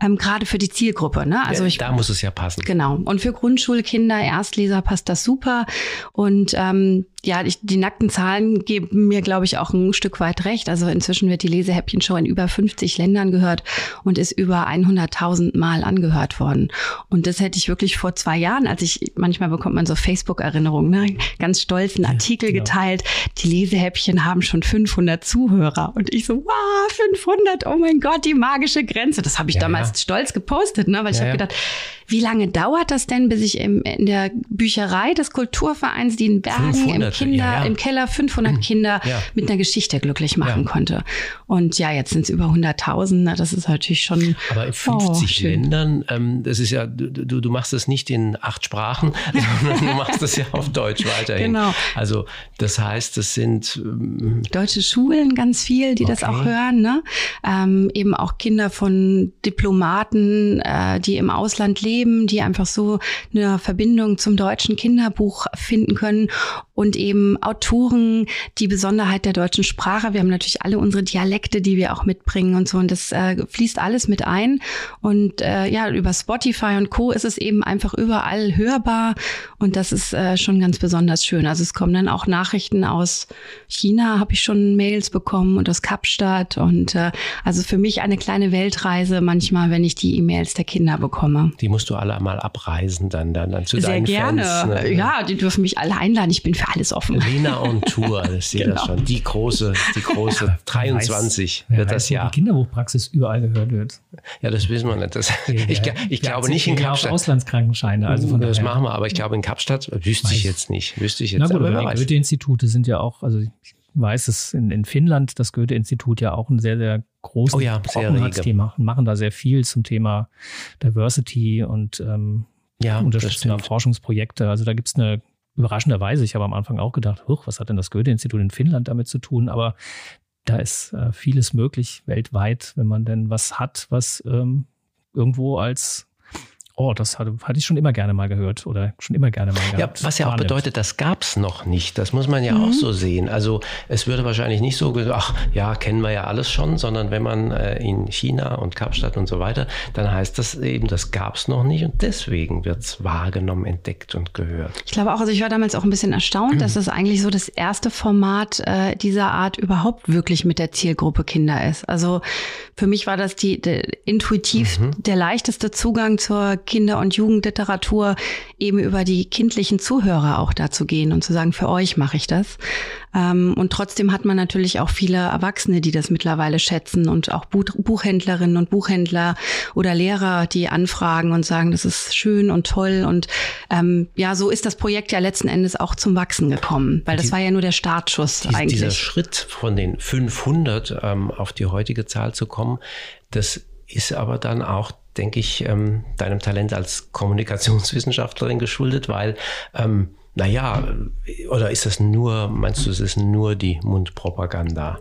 [SPEAKER 5] Ähm, Gerade für die Zielgruppe. Ne?
[SPEAKER 4] Also ich, da muss es ja passen.
[SPEAKER 5] Genau. Und für Grundschulkinder, Erstleser passt das super. Und ähm, ja, ich, die nackten Zahlen geben mir, glaube ich, auch ein Stück weit recht. Also inzwischen wird die Lesehäppchen-Show in über 50 Ländern gehört und ist über 100.000 Mal angehört worden. Und das hätte ich wirklich vor zwei Jahren, als ich, manchmal bekommt man so Facebook-Erinnerungen, ne? ganz stolz einen Artikel ja, genau. geteilt, die Lesehäppchen haben schon 500 Zuhörer. Und ich so, wow, 500, oh mein Gott, die magische Grenze. Das habe ich ja, damals ja. stolz gepostet, ne? weil ich habe gedacht, wie lange dauert das denn, bis ich im, in der Bücherei des Kulturvereins Dienbergen im, Kinder, ja, ja. im Keller 500 mhm. Kinder ja. mit einer Geschichte glücklich machen konnte? Und ja, jetzt sind es über 100.000. Das ist natürlich schon.
[SPEAKER 4] Aber in 50 oh, Ländern, ähm, das ist ja, du, du machst das nicht in acht Sprachen, sondern du machst das ja auf Deutsch weiterhin. Genau. Also das heißt, das sind
[SPEAKER 5] ähm, deutsche Schulen ganz viel, die okay. das auch hören. Ne? Ähm, eben auch Kinder von Diplomaten, äh, die im Ausland Leben, die einfach so eine Verbindung zum deutschen Kinderbuch finden können und eben Autoren, die Besonderheit der deutschen Sprache. Wir haben natürlich alle unsere Dialekte, die wir auch mitbringen und so und das äh, fließt alles mit ein und äh, ja, über Spotify und Co ist es eben einfach überall hörbar und das ist äh, schon ganz besonders schön. Also es kommen dann auch Nachrichten aus China, habe ich schon Mails bekommen und aus Kapstadt und äh, also für mich eine kleine Weltreise manchmal, wenn ich die E-Mails der Kinder bekomme.
[SPEAKER 4] Die musst du alle mal abreisen dann, dann, dann zu
[SPEAKER 5] Sehr
[SPEAKER 4] deinen
[SPEAKER 5] gerne.
[SPEAKER 4] Fans.
[SPEAKER 5] Ne? Ja, die dürfen mich alle einladen. Ich bin für alles offen.
[SPEAKER 4] Lena on Tour, das sehe genau. das schon. Die große, die große 23 weiß, wird das Jahr.
[SPEAKER 2] Die Kinderbuchpraxis überall gehört wird.
[SPEAKER 4] Ja, das wissen wir nicht. Das, ich, ich, ich glaube nicht in Kapstadt.
[SPEAKER 2] Auslandskrankenscheine. Also von
[SPEAKER 4] das machen wir, aber ich glaube in Kapstadt wüsste weiß. ich jetzt nicht. Wüsste ich jetzt.
[SPEAKER 2] Na gut, aber die Goethe-Institute sind ja auch, also ich weiß es in, in Finnland, das Goethe-Institut ja auch ein sehr, sehr großes oh ja, Thema und machen da sehr viel zum Thema Diversity und ähm, ja, unterstützen Forschungsprojekte. Also da gibt es eine überraschenderweise, ich habe am Anfang auch gedacht, huch, was hat denn das Goethe-Institut in Finnland damit zu tun? Aber da ist äh, vieles möglich weltweit, wenn man denn was hat, was ähm, irgendwo als oh, das hatte, hatte ich schon immer gerne mal gehört oder schon immer gerne mal
[SPEAKER 4] gehabt. Ja, was ja auch bedeutet, das gab es noch nicht. Das muss man ja mhm. auch so sehen. Also es würde wahrscheinlich nicht so, ach ja, kennen wir ja alles schon, sondern wenn man äh, in China und Kapstadt und so weiter, dann heißt das eben, das gab es noch nicht und deswegen wird es wahrgenommen, entdeckt und gehört.
[SPEAKER 5] Ich glaube auch, also ich war damals auch ein bisschen erstaunt, mhm. dass das eigentlich so das erste Format äh, dieser Art überhaupt wirklich mit der Zielgruppe Kinder ist. Also für mich war das die, die intuitiv mhm. der leichteste Zugang zur Kinder- und Jugendliteratur, eben über die kindlichen Zuhörer auch dazu gehen und zu sagen, für euch mache ich das. Ähm, und trotzdem hat man natürlich auch viele Erwachsene, die das mittlerweile schätzen und auch Buchhändlerinnen und Buchhändler oder Lehrer, die anfragen und sagen, das ist schön und toll. Und ähm, ja, so ist das Projekt ja letzten Endes auch zum Wachsen gekommen, weil das die, war ja nur der Startschuss
[SPEAKER 4] die,
[SPEAKER 5] eigentlich.
[SPEAKER 4] Dieser Schritt von den 500 ähm, auf die heutige Zahl zu kommen, das ist aber dann auch denke ich, ähm, deinem Talent als Kommunikationswissenschaftlerin geschuldet, weil ähm, Naja, oder ist das nur, meinst du, es ist nur die Mundpropaganda?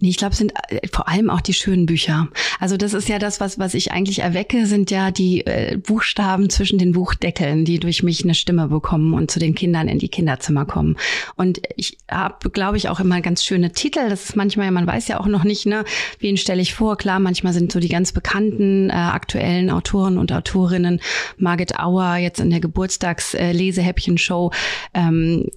[SPEAKER 5] Nee, ich glaube, es sind äh, vor allem auch die schönen Bücher. Also das ist ja das, was, was ich eigentlich erwecke, sind ja die äh, Buchstaben zwischen den Buchdeckeln, die durch mich eine Stimme bekommen und zu den Kindern in die Kinderzimmer kommen. Und ich habe, glaube ich, auch immer ganz schöne Titel. Das ist manchmal, man weiß ja auch noch nicht, ne, wen stelle ich vor. Klar, manchmal sind so die ganz bekannten äh, aktuellen Autoren und Autorinnen, Margit Auer jetzt in der Geburtstags-Lesehäppchen-Show, äh, ähm,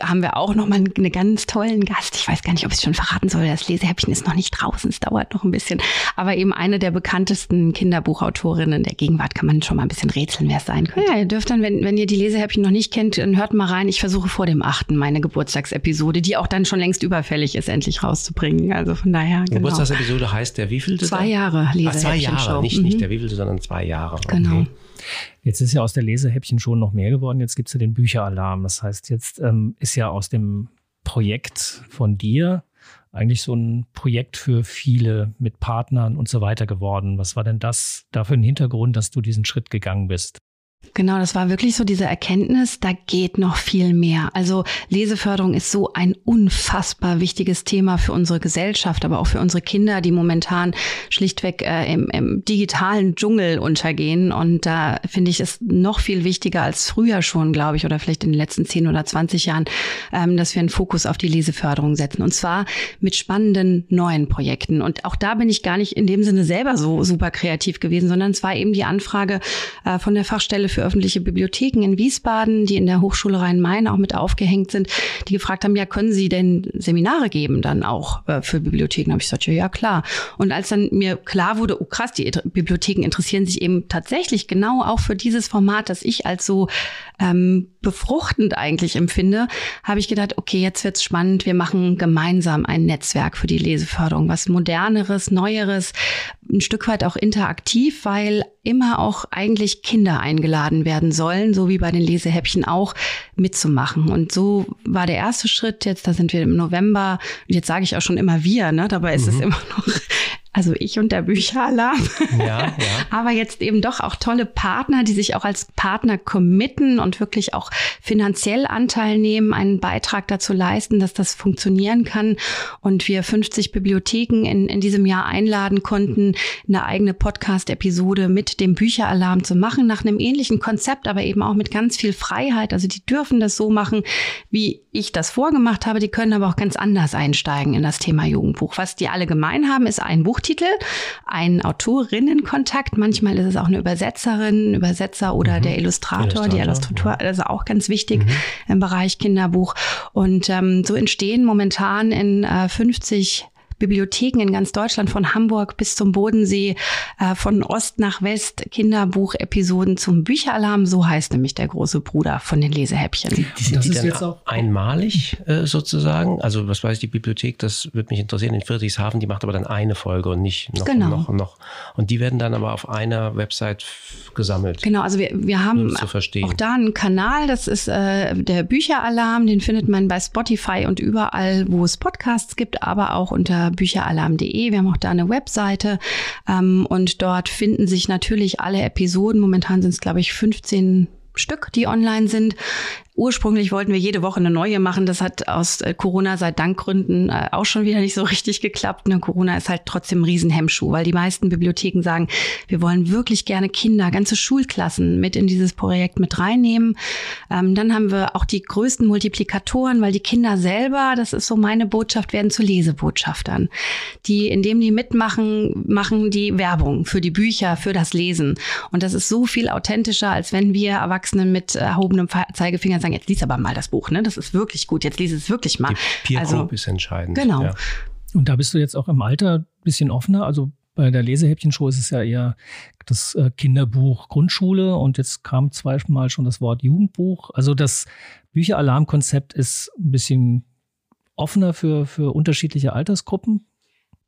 [SPEAKER 5] haben wir auch noch mal einen ganz tollen Gast. Ich weiß gar nicht, ob ich es schon verraten soll. Das Lesehäppchen ist noch nicht draußen. Es dauert noch ein bisschen. Aber eben eine der bekanntesten Kinderbuchautorinnen der Gegenwart kann man schon mal ein bisschen rätseln, wer es sein könnte. Ja, ihr dürft dann, wenn, wenn ihr die Lesehäppchen noch nicht kennt, dann hört mal rein. Ich versuche vor dem achten meine Geburtstagsepisode, die auch dann schon längst überfällig ist, endlich rauszubringen. Also von daher.
[SPEAKER 4] Genau. Geburtstagsepisode heißt der wievielte?
[SPEAKER 5] Zwei Jahre
[SPEAKER 4] Lesehäppchen. Ah, zwei Jahre, nicht, mhm. nicht der wievielte, sondern zwei Jahre.
[SPEAKER 5] Genau. Okay.
[SPEAKER 2] Jetzt ist ja aus der Lesehäppchen schon noch mehr geworden. Jetzt gibt es ja den Bücheralarm. Das heißt, jetzt ähm, ist ja aus dem Projekt von dir eigentlich so ein Projekt für viele mit Partnern und so weiter geworden. Was war denn das da für ein Hintergrund, dass du diesen Schritt gegangen bist?
[SPEAKER 5] Genau, das war wirklich so diese Erkenntnis, da geht noch viel mehr. Also Leseförderung ist so ein unfassbar wichtiges Thema für unsere Gesellschaft, aber auch für unsere Kinder, die momentan schlichtweg äh, im, im digitalen Dschungel untergehen. Und da finde ich es noch viel wichtiger als früher schon, glaube ich, oder vielleicht in den letzten 10 oder 20 Jahren, ähm, dass wir einen Fokus auf die Leseförderung setzen. Und zwar mit spannenden neuen Projekten. Und auch da bin ich gar nicht in dem Sinne selber so super kreativ gewesen, sondern es war eben die Anfrage äh, von der Fachstelle für öffentliche Bibliotheken in Wiesbaden, die in der Hochschule Rhein-Main auch mit aufgehängt sind, die gefragt haben, ja, können Sie denn Seminare geben dann auch äh, für Bibliotheken? Da habe ich gesagt, ja, ja, klar. Und als dann mir klar wurde, oh krass, die Bibliotheken interessieren sich eben tatsächlich genau auch für dieses Format, das ich als so ähm, befruchtend eigentlich empfinde, habe ich gedacht, okay, jetzt wird's spannend. Wir machen gemeinsam ein Netzwerk für die Leseförderung, was moderneres, neueres, ein Stück weit auch interaktiv, weil immer auch eigentlich Kinder eingeladen werden sollen, so wie bei den Lesehäppchen auch, mitzumachen. Und so war der erste Schritt jetzt, da sind wir im November, und jetzt sage ich auch schon immer wir, ne? dabei ist mhm. es immer noch also ich und der Bücheralarm. Ja, ja. Aber jetzt eben doch auch tolle Partner, die sich auch als Partner committen und wirklich auch finanziell Anteil nehmen, einen Beitrag dazu leisten, dass das funktionieren kann. Und wir 50 Bibliotheken in, in diesem Jahr einladen konnten, eine eigene Podcast-Episode mit dem Bücheralarm zu machen, nach einem ähnlichen Konzept, aber eben auch mit ganz viel Freiheit. Also die dürfen das so machen, wie ich das vorgemacht habe. Die können aber auch ganz anders einsteigen in das Thema Jugendbuch. Was die alle gemein haben, ist ein Buch Buchtitel, ein Autorinnenkontakt. Manchmal ist es auch eine Übersetzerin, Übersetzer oder mhm. der Illustrator, Illustrator, die Illustrator, ja. also auch ganz wichtig mhm. im Bereich Kinderbuch. Und ähm, so entstehen momentan in äh, 50 Bibliotheken in ganz Deutschland, von Hamburg bis zum Bodensee, äh, von Ost nach West, Kinderbuchepisoden zum Bücheralarm. So heißt nämlich der große Bruder von den Lesehäppchen. Die,
[SPEAKER 4] die sind das die dann jetzt auch einmalig äh, sozusagen? Also was weiß die Bibliothek, das würde mich interessieren, in Friedrichshafen, die macht aber dann eine Folge und nicht noch genau. und noch und noch. Und die werden dann aber auf einer Website gesammelt.
[SPEAKER 5] Genau, also wir, wir haben auch da einen Kanal, das ist äh, der Bücheralarm, den findet man bei Spotify und überall, wo es Podcasts gibt, aber auch unter bücheralarm.de. Wir haben auch da eine Webseite ähm, und dort finden sich natürlich alle Episoden. Momentan sind es, glaube ich, 15 Stück, die online sind. Ursprünglich wollten wir jede Woche eine neue machen. Das hat aus äh, Corona seit Dankgründen äh, auch schon wieder nicht so richtig geklappt. Ne? Corona ist halt trotzdem ein Riesenhemmschuh, weil die meisten Bibliotheken sagen, wir wollen wirklich gerne Kinder, ganze Schulklassen mit in dieses Projekt mit reinnehmen. Ähm, dann haben wir auch die größten Multiplikatoren, weil die Kinder selber, das ist so meine Botschaft, werden zu Lesebotschaftern. Die, indem die mitmachen, machen die Werbung für die Bücher, für das Lesen. Und das ist so viel authentischer, als wenn wir Erwachsenen mit erhobenem Zeigefinger sagen, jetzt lies aber mal das Buch, ne? Das ist wirklich gut, jetzt lies es wirklich mal.
[SPEAKER 4] Die Peer Group also, ist entscheidend.
[SPEAKER 5] Genau. Ja.
[SPEAKER 2] Und da bist du jetzt auch im Alter ein bisschen offener. Also bei der Lesehäppchen-Show ist es ja eher das äh, Kinderbuch Grundschule und jetzt kam zweimal schon das Wort Jugendbuch. Also das Bücheralarmkonzept ist ein bisschen offener für, für unterschiedliche Altersgruppen.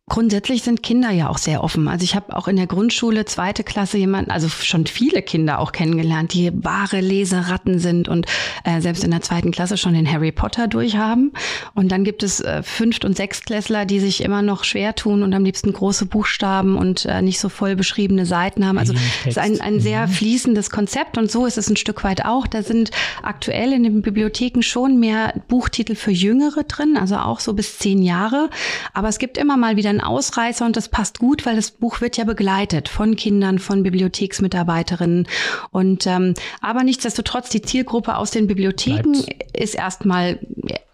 [SPEAKER 5] Grundsätzlich sind Kinder ja auch sehr offen. Also ich habe auch in der Grundschule, zweite Klasse, jemanden, also schon viele Kinder auch kennengelernt, die wahre Leseratten sind und äh, selbst in der zweiten Klasse schon den Harry Potter durchhaben. Und dann gibt es äh, Fünft- und Sechstklässler, die sich immer noch schwer tun und am liebsten große Buchstaben und äh, nicht so voll beschriebene Seiten haben. Also es ist ein, ein sehr mhm. fließendes Konzept und so ist es ein Stück weit auch. Da sind aktuell in den Bibliotheken schon mehr Buchtitel für Jüngere drin, also auch so bis zehn Jahre. Aber es gibt immer mal wieder ein Ausreißer und das passt gut, weil das Buch wird ja begleitet von Kindern, von Bibliotheksmitarbeiterinnen. Und ähm, aber nichtsdestotrotz, die Zielgruppe aus den Bibliotheken Bleibt. ist erstmal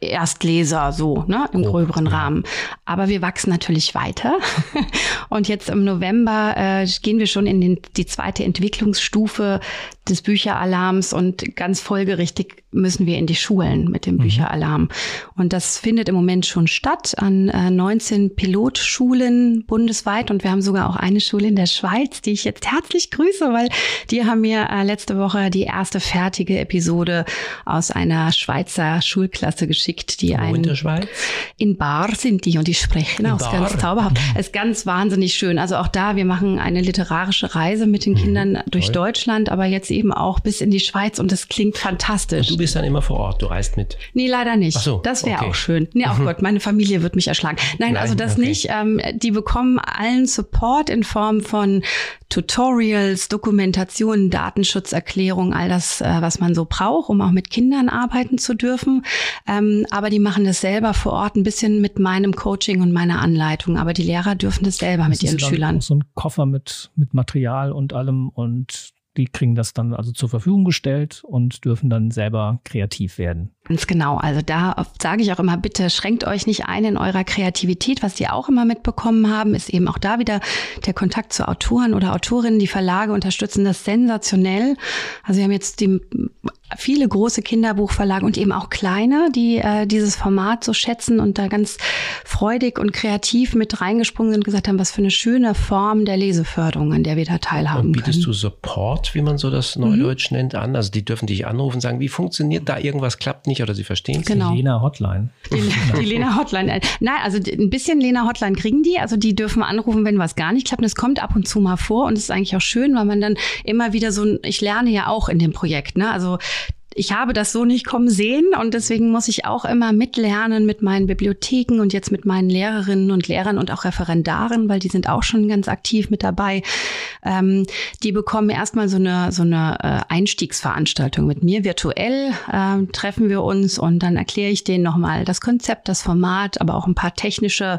[SPEAKER 5] Erstleser so, ne, im oh, gröberen ja. Rahmen. Aber wir wachsen natürlich weiter. und jetzt im November äh, gehen wir schon in den, die zweite Entwicklungsstufe des Bücheralarms und ganz folgerichtig müssen wir in die Schulen mit dem mhm. Bücheralarm. Und das findet im Moment schon statt an äh, 19 Pilotschulen bundesweit und wir haben sogar auch eine Schule in der Schweiz, die ich jetzt herzlich grüße, weil die haben mir äh, letzte Woche die erste fertige Episode aus einer Schweizer Schulklasse geschickt, die ein
[SPEAKER 4] in der Schweiz?
[SPEAKER 5] In Bar sind die und die sprechen auch ganz zauberhaft. Mhm. Es ist ganz wahnsinnig schön. Also auch da, wir machen eine literarische Reise mit den mhm. Kindern durch Toll. Deutschland, aber jetzt eben auch bis in die Schweiz und das klingt fantastisch.
[SPEAKER 4] Und du bist dann immer vor Ort, du reist mit?
[SPEAKER 5] Nee, leider nicht. Ach so, das wäre okay. auch schön. Nee, oh Gott, meine Familie wird mich erschlagen. Nein, Nein also das okay. nicht. Ähm, die bekommen allen Support in Form von Tutorials, Dokumentationen, Datenschutzerklärung, all das, äh, was man so braucht, um auch mit Kindern arbeiten zu dürfen. Ähm, aber die machen das selber vor Ort ein bisschen mit meinem Coaching und meiner Anleitung. Aber die Lehrer dürfen das selber das mit ihren Schülern.
[SPEAKER 2] so ein Koffer mit, mit Material und allem und die kriegen das dann also zur Verfügung gestellt und dürfen dann selber kreativ werden.
[SPEAKER 5] Ganz genau. Also da sage ich auch immer, bitte schränkt euch nicht ein in eurer Kreativität. Was die auch immer mitbekommen haben, ist eben auch da wieder der Kontakt zu Autoren oder Autorinnen. Die Verlage unterstützen das sensationell. Also wir haben jetzt die viele große Kinderbuchverlage und eben auch kleine, die äh, dieses Format so schätzen und da ganz freudig und kreativ mit reingesprungen sind und gesagt haben, was für eine schöne Form der Leseförderung, an der wir da teilhaben und
[SPEAKER 4] bietest
[SPEAKER 5] können.
[SPEAKER 4] du Support, wie man so das Neudeutsch mhm. nennt, an? Also die dürfen dich anrufen, sagen, wie funktioniert da irgendwas, klappt nicht oder sie verstehen es
[SPEAKER 2] genau. Die Lena Hotline.
[SPEAKER 5] Die, die Lena Hotline. Nein, also ein bisschen Lena Hotline kriegen die. Also die dürfen anrufen, wenn was gar nicht klappt. Und es kommt ab und zu mal vor und es ist eigentlich auch schön, weil man dann immer wieder so ein, ich lerne ja auch in dem Projekt, ne? Also ich habe das so nicht kommen sehen und deswegen muss ich auch immer mitlernen mit meinen Bibliotheken und jetzt mit meinen Lehrerinnen und Lehrern und auch Referendaren, weil die sind auch schon ganz aktiv mit dabei. Ähm, die bekommen erstmal so eine, so eine äh, Einstiegsveranstaltung mit mir. Virtuell äh, treffen wir uns und dann erkläre ich denen nochmal das Konzept, das Format, aber auch ein paar technische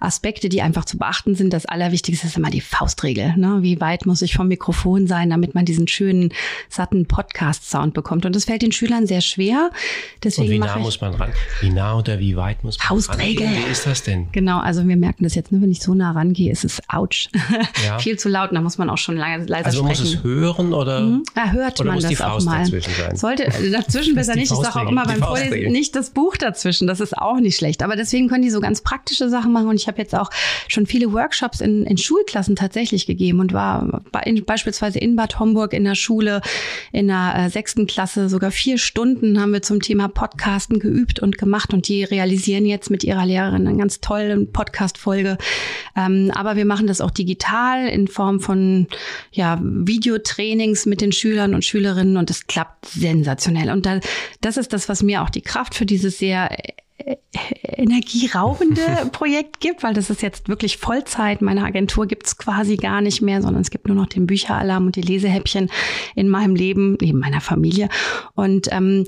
[SPEAKER 5] Aspekte, die einfach zu beachten sind. Das Allerwichtigste ist immer die Faustregel. Ne? Wie weit muss ich vom Mikrofon sein, damit man diesen schönen, satten Podcast-Sound bekommt. Und das fällt den Schülern sehr schwer. Deswegen
[SPEAKER 4] Und wie nah muss man ran? Wie nah oder wie weit muss man
[SPEAKER 5] Faustregel.
[SPEAKER 4] ran? Wie ist das denn?
[SPEAKER 5] Genau, also wir merken das jetzt, ne, wenn ich so nah rangehe, ist es ouch. Ja. Viel zu laut, da muss man auch schon leise, leise
[SPEAKER 4] also
[SPEAKER 5] sprechen.
[SPEAKER 4] Also muss es hören oder? Mhm.
[SPEAKER 5] Ja, hört
[SPEAKER 4] oder
[SPEAKER 5] man
[SPEAKER 4] muss
[SPEAKER 5] das
[SPEAKER 4] die Faust
[SPEAKER 5] auch mal.
[SPEAKER 4] dazwischen sein?
[SPEAKER 5] Sollte äh, dazwischen besser nicht. Ich sage auch immer beim Vorlesen nicht das Buch dazwischen. Das ist auch nicht schlecht. Aber deswegen können die so ganz praktische Sachen machen. Und ich habe jetzt auch schon viele Workshops in, in Schulklassen tatsächlich gegeben und war in, beispielsweise in Bad Homburg in der Schule in der äh, sechsten Klasse sogar vier Stunden haben wir zum Thema Podcasten geübt und gemacht und die realisieren jetzt mit ihrer Lehrerin eine ganz tolle Podcast-Folge. Ähm, aber wir machen das auch digital in Form von ja, Videotrainings mit den Schülern und Schülerinnen und es klappt sensationell. Und da, das ist das, was mir auch die Kraft für dieses sehr energieraubende Projekt gibt, weil das ist jetzt wirklich Vollzeit. Meine Agentur gibt es quasi gar nicht mehr, sondern es gibt nur noch den Bücheralarm und die Lesehäppchen in meinem Leben, neben meiner Familie. Und ähm,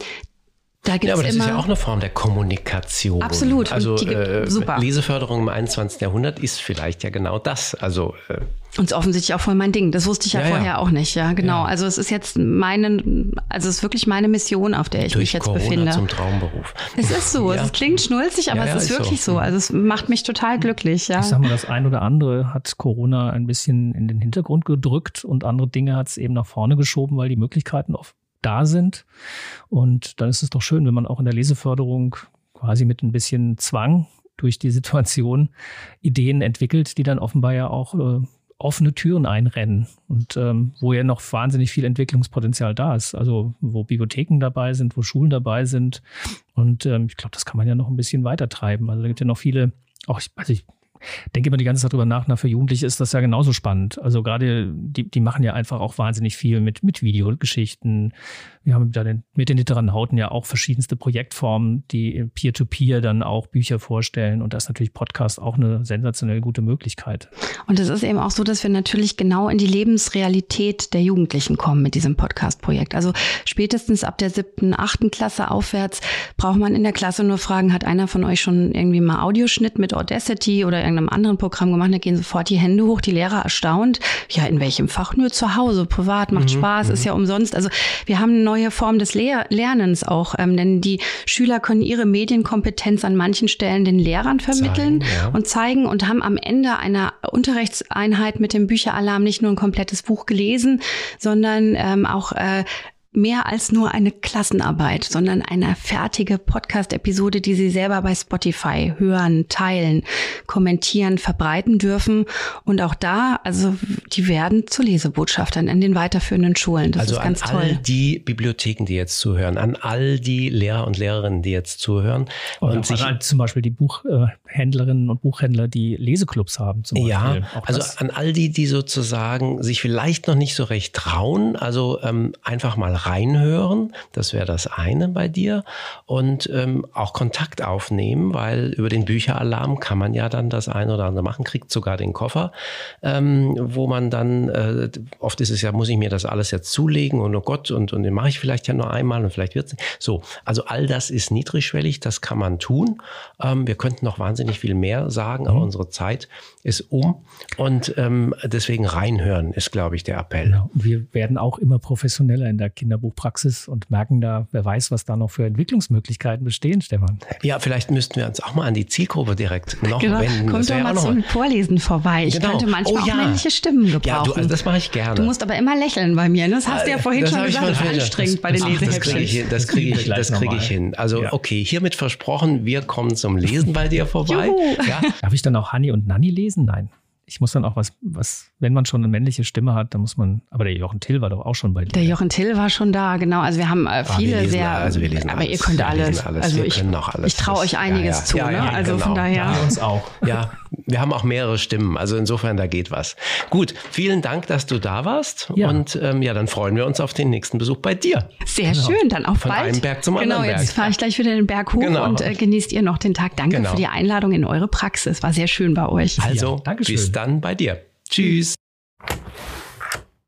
[SPEAKER 5] da gibt's ja,
[SPEAKER 4] aber das
[SPEAKER 5] immer
[SPEAKER 4] ist ja auch eine Form der Kommunikation.
[SPEAKER 5] Absolut.
[SPEAKER 4] Also äh, Leseförderung im 21. Jahrhundert ist vielleicht ja genau das. Also
[SPEAKER 5] äh, und ist offensichtlich auch voll mein Ding. Das wusste ich ja, ja vorher ja. auch nicht. Ja, genau. Ja. Also es ist jetzt meine, also es ist wirklich meine Mission, auf der ich
[SPEAKER 4] Durch
[SPEAKER 5] mich jetzt
[SPEAKER 4] Corona
[SPEAKER 5] befinde.
[SPEAKER 4] zum Traumberuf.
[SPEAKER 5] Es ist so. Es klingt schnulzig, aber es ist, ist wirklich so. so. Also es macht mich total glücklich. Ja.
[SPEAKER 2] Ich sag mal, das ein oder andere hat Corona ein bisschen in den Hintergrund gedrückt und andere Dinge hat es eben nach vorne geschoben, weil die Möglichkeiten oft da sind. Und dann ist es doch schön, wenn man auch in der Leseförderung quasi mit ein bisschen Zwang durch die Situation Ideen entwickelt, die dann offenbar ja auch äh, offene Türen einrennen und ähm, wo ja noch wahnsinnig viel Entwicklungspotenzial da ist. Also wo Bibliotheken dabei sind, wo Schulen dabei sind. Und ähm, ich glaube, das kann man ja noch ein bisschen weiter treiben. Also da gibt ja noch viele, auch ich, also ich denke immer die ganze Zeit drüber nach, na, für Jugendliche ist das ja genauso spannend. Also gerade, die, die machen ja einfach auch wahnsinnig viel mit, mit Videogeschichten. Wir haben da den, mit den Literanhauten ja auch verschiedenste Projektformen, die peer-to-peer -peer dann auch Bücher vorstellen. Und da ist natürlich Podcast auch eine sensationell gute Möglichkeit.
[SPEAKER 5] Und es ist eben auch so, dass wir natürlich genau in die Lebensrealität der Jugendlichen kommen mit diesem Podcast-Projekt. Also spätestens ab der siebten, achten Klasse aufwärts braucht man in der Klasse nur fragen, hat einer von euch schon irgendwie mal Audioschnitt mit Audacity oder irgendeinem anderen Programm gemacht? Da gehen sofort die Hände hoch, die Lehrer erstaunt. Ja, in welchem Fach? Nur zu Hause, privat, macht mhm, Spaß, ist mhm. ja umsonst. Also wir haben eine neue Form des Lehr Lernens auch, ähm, denn die Schüler können ihre Medienkompetenz an manchen Stellen den Lehrern vermitteln zeigen, ja. und zeigen und haben am Ende einer Unterrichtseinheit mit dem Bücheralarm nicht nur ein komplettes Buch gelesen, sondern ähm, auch äh, mehr als nur eine Klassenarbeit, sondern eine fertige Podcast-Episode, die Sie selber bei Spotify hören, teilen, kommentieren, verbreiten dürfen. Und auch da, also die werden zu Lesebotschaftern in den weiterführenden Schulen. Das
[SPEAKER 4] also
[SPEAKER 5] ist ganz
[SPEAKER 4] an
[SPEAKER 5] toll.
[SPEAKER 4] all die Bibliotheken, die jetzt zuhören, an all die Lehrer und Lehrerinnen, die jetzt zuhören.
[SPEAKER 2] Oder und sich, zum Beispiel die Buchhändlerinnen und Buchhändler, die Leseclubs haben. Zum
[SPEAKER 4] ja, also an all die, die sozusagen sich vielleicht noch nicht so recht trauen, also ähm, einfach mal reinhören. Das wäre das eine bei dir. Und ähm, auch Kontakt aufnehmen, weil über den Bücheralarm kann man ja dann das eine oder andere machen, kriegt sogar den Koffer, ähm, wo man dann, äh, oft ist es ja, muss ich mir das alles jetzt zulegen und oh Gott, und, und den mache ich vielleicht ja nur einmal und vielleicht wird es So, also all das ist niedrigschwellig, das kann man tun. Ähm, wir könnten noch wahnsinnig viel mehr sagen, aber mhm. unsere Zeit ist um. Und ähm, deswegen reinhören ist, glaube ich, der Appell. Genau.
[SPEAKER 2] Wir werden auch immer professioneller in der Kinderbuchpraxis und merken da, wer weiß, was da noch für Entwicklungsmöglichkeiten bestehen, Stefan.
[SPEAKER 4] Ja, vielleicht müssten wir uns auch mal an die Zielgruppe direkt noch
[SPEAKER 5] genau. wenden. Kommt doch mal zum Vorlesen vorbei. Ich genau. könnte manchmal oh, ja. auch männliche Stimmen gebrauchen. Ja,
[SPEAKER 4] du, also das mache ich gerne.
[SPEAKER 5] Du musst aber immer lächeln bei mir. Ne? Das hast du ja äh, vorhin das schon gesagt. Das ist anstrengend das, bei den Lesehäppchen.
[SPEAKER 4] Das kriege ich, das krieg ich, das krieg ich hin. Also ja. okay, hiermit versprochen, wir kommen zum Lesen bei dir vorbei.
[SPEAKER 2] Ja. Darf ich dann auch Hanni und Nanni lesen? Nein ich muss dann auch was, was, wenn man schon eine männliche Stimme hat, dann muss man, aber der Jochen Till war doch auch schon bei dir.
[SPEAKER 5] Der Jochen Till war schon da, genau. Also wir haben äh, viele ah, wir sehr,
[SPEAKER 4] also wir lesen
[SPEAKER 5] aber
[SPEAKER 4] alles.
[SPEAKER 5] ihr könnt alles.
[SPEAKER 4] alles.
[SPEAKER 5] Also
[SPEAKER 4] wir
[SPEAKER 5] ich,
[SPEAKER 4] können auch alles.
[SPEAKER 5] Ich traue euch einiges ja, ja. zu, ja, ne? Also genau. von daher.
[SPEAKER 2] Ja, uns auch.
[SPEAKER 4] Ja, wir haben auch mehrere Stimmen. Also insofern, da geht was. Gut, vielen Dank, dass du da warst. Und ähm, ja, dann freuen wir uns auf den nächsten Besuch bei dir.
[SPEAKER 5] Sehr genau. schön, dann auf
[SPEAKER 4] Von
[SPEAKER 5] bald.
[SPEAKER 4] einem Berg zum
[SPEAKER 5] genau,
[SPEAKER 4] anderen Berg.
[SPEAKER 5] Genau, jetzt fahre ich gleich wieder den Berg hoch genau. und äh, genießt ihr noch den Tag. Danke genau. für die Einladung in eure Praxis. War sehr schön bei euch.
[SPEAKER 4] Also, bis dann bei dir. Tschüss.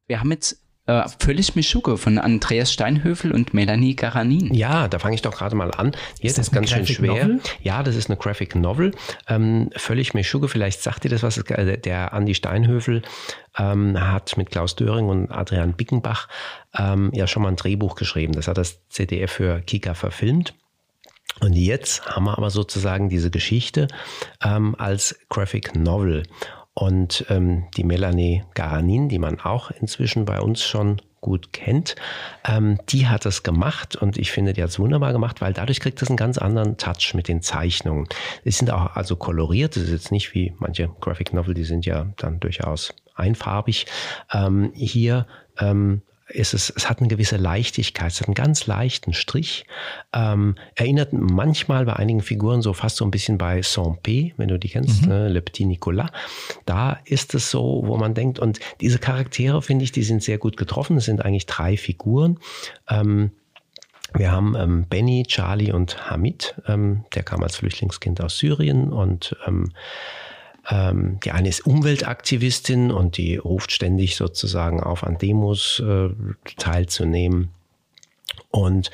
[SPEAKER 3] Wir haben jetzt äh, Völlig Mischuke von Andreas Steinhöfel und Melanie Garanin.
[SPEAKER 4] Ja, da fange ich doch gerade mal an. Jetzt ist, ist ganz schön schwer. Novel? Ja, das ist eine Graphic Novel. Ähm, Völlig Mischuke, vielleicht sagt ihr das was. Äh, der Andi Steinhöfel ähm, hat mit Klaus Döring und Adrian Bickenbach ähm, ja schon mal ein Drehbuch geschrieben. Das hat das ZDF für Kika verfilmt. Und jetzt haben wir aber sozusagen diese Geschichte ähm, als Graphic Novel. Und ähm, die Melanie Garanin, die man auch inzwischen bei uns schon gut kennt, ähm, die hat es gemacht und ich finde, die hat es wunderbar gemacht, weil dadurch kriegt es einen ganz anderen Touch mit den Zeichnungen. Die sind auch also koloriert, das ist jetzt nicht wie manche Graphic Novel, die sind ja dann durchaus einfarbig. Ähm, hier ähm, ist es, es hat eine gewisse Leichtigkeit, es hat einen ganz leichten Strich. Ähm, erinnert manchmal bei einigen Figuren so fast so ein bisschen bei Saint-Pé, wenn du die kennst, mhm. ne? Le Petit Nicolas. Da ist es so, wo man denkt, und diese Charaktere, finde ich, die sind sehr gut getroffen. Es sind eigentlich drei Figuren. Ähm, wir haben ähm, Benny, Charlie und Hamid. Ähm, der kam als Flüchtlingskind aus Syrien und ähm, ähm, die eine ist Umweltaktivistin und die ruft ständig sozusagen auf, an Demos äh, teilzunehmen. Und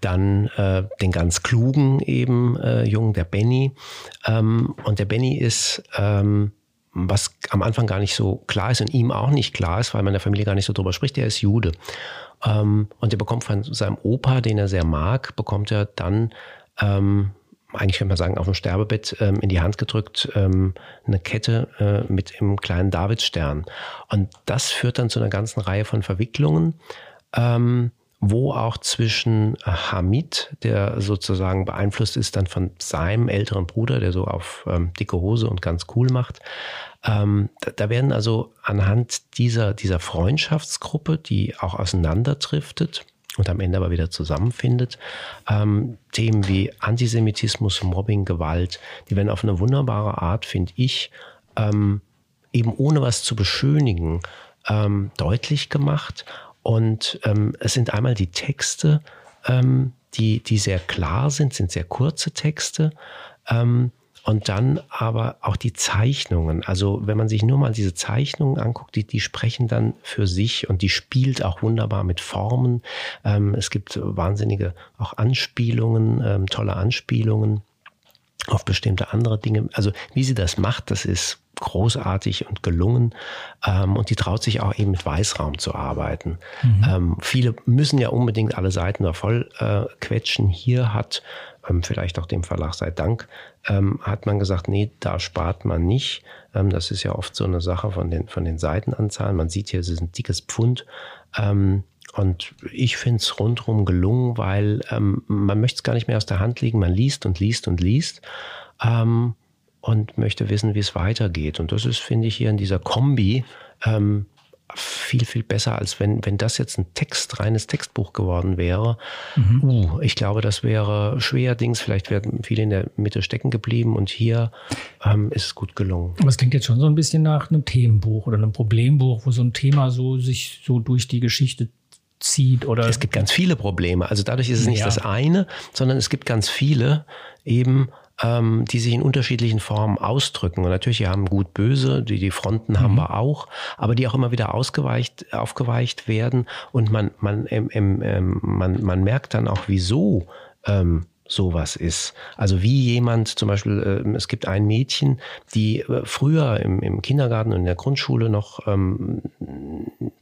[SPEAKER 4] dann äh, den ganz klugen eben äh, Jungen, der Benny. Ähm, und der Benny ist, ähm, was am Anfang gar nicht so klar ist und ihm auch nicht klar ist, weil man in der Familie gar nicht so drüber spricht, der ist Jude. Ähm, und der bekommt von seinem Opa, den er sehr mag, bekommt er dann ähm, eigentlich könnte man sagen, auf dem Sterbebett ähm, in die Hand gedrückt, ähm, eine Kette äh, mit dem kleinen Davidstern. Und das führt dann zu einer ganzen Reihe von Verwicklungen, ähm, wo auch zwischen Hamid, der sozusagen beeinflusst ist dann von seinem älteren Bruder, der so auf ähm, dicke Hose und ganz cool macht, ähm, da, da, werden also anhand dieser, dieser Freundschaftsgruppe, die auch auseinanderdriftet, und am Ende aber wieder zusammenfindet. Ähm, Themen wie Antisemitismus, Mobbing, Gewalt, die werden auf eine wunderbare Art, finde ich, ähm, eben ohne was zu beschönigen, ähm, deutlich gemacht. Und ähm, es sind einmal die Texte, ähm, die, die sehr klar sind, sind sehr kurze Texte. Ähm, und dann aber auch die Zeichnungen. Also wenn man sich nur mal diese Zeichnungen anguckt, die, die sprechen dann für sich und die spielt auch wunderbar mit Formen. Ähm, es gibt wahnsinnige auch Anspielungen, ähm, tolle Anspielungen auf bestimmte andere Dinge. Also wie sie das macht, das ist großartig und gelungen. Ähm, und die traut sich auch eben mit Weißraum zu arbeiten. Mhm. Ähm, viele müssen ja unbedingt alle Seiten da voll äh, quetschen. Hier hat vielleicht auch dem Verlag sei Dank, ähm, hat man gesagt, nee, da spart man nicht. Ähm, das ist ja oft so eine Sache von den, von den Seitenanzahlen. Man sieht hier, es ist ein dickes Pfund. Ähm, und ich finde es rundherum gelungen, weil ähm, man möchte es gar nicht mehr aus der Hand legen. Man liest und liest und liest ähm, und möchte wissen, wie es weitergeht. Und das ist, finde ich, hier in dieser Kombi ähm, viel, viel besser, als wenn, wenn das jetzt ein Text, reines Textbuch geworden wäre. Mhm. Uh, ich glaube, das wäre schwerdings. Vielleicht werden viele in der Mitte stecken geblieben und hier ähm, ist es gut gelungen.
[SPEAKER 2] Aber es klingt jetzt schon so ein bisschen nach einem Themenbuch oder einem Problembuch, wo so ein Thema so sich so durch die Geschichte zieht oder.
[SPEAKER 4] Es gibt ganz viele Probleme. Also dadurch ist es nicht ja. das eine, sondern es gibt ganz viele eben ähm, die sich in unterschiedlichen Formen ausdrücken. Und natürlich, wir haben gut böse, die, die Fronten mhm. haben wir auch, aber die auch immer wieder ausgeweicht, aufgeweicht werden. Und man, man, ähm, ähm, man, man merkt dann auch, wieso ähm, sowas ist. Also wie jemand zum Beispiel, äh, es gibt ein Mädchen, die äh, früher im, im Kindergarten und in der Grundschule noch ähm,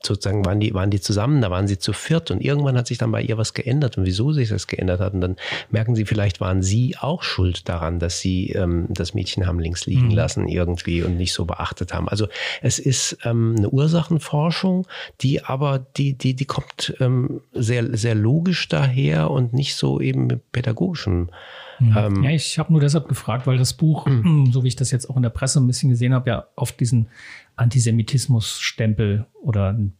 [SPEAKER 4] sozusagen waren die, waren die zusammen, da waren sie zu viert und irgendwann hat sich dann bei ihr was geändert und wieso sich das geändert hat und dann merken sie, vielleicht waren sie auch schuld daran, dass sie ähm, das Mädchen haben links liegen mhm. lassen irgendwie und nicht so beachtet haben. Also es ist ähm, eine Ursachenforschung, die aber, die, die, die kommt ähm, sehr, sehr logisch daher und nicht so eben mit pädagogischen
[SPEAKER 2] mhm. ähm, ja, ich habe nur deshalb gefragt, weil das Buch, mhm. so wie ich das jetzt auch in der Presse ein bisschen gesehen habe, ja oft diesen Antisemitismus-Stempel oder ein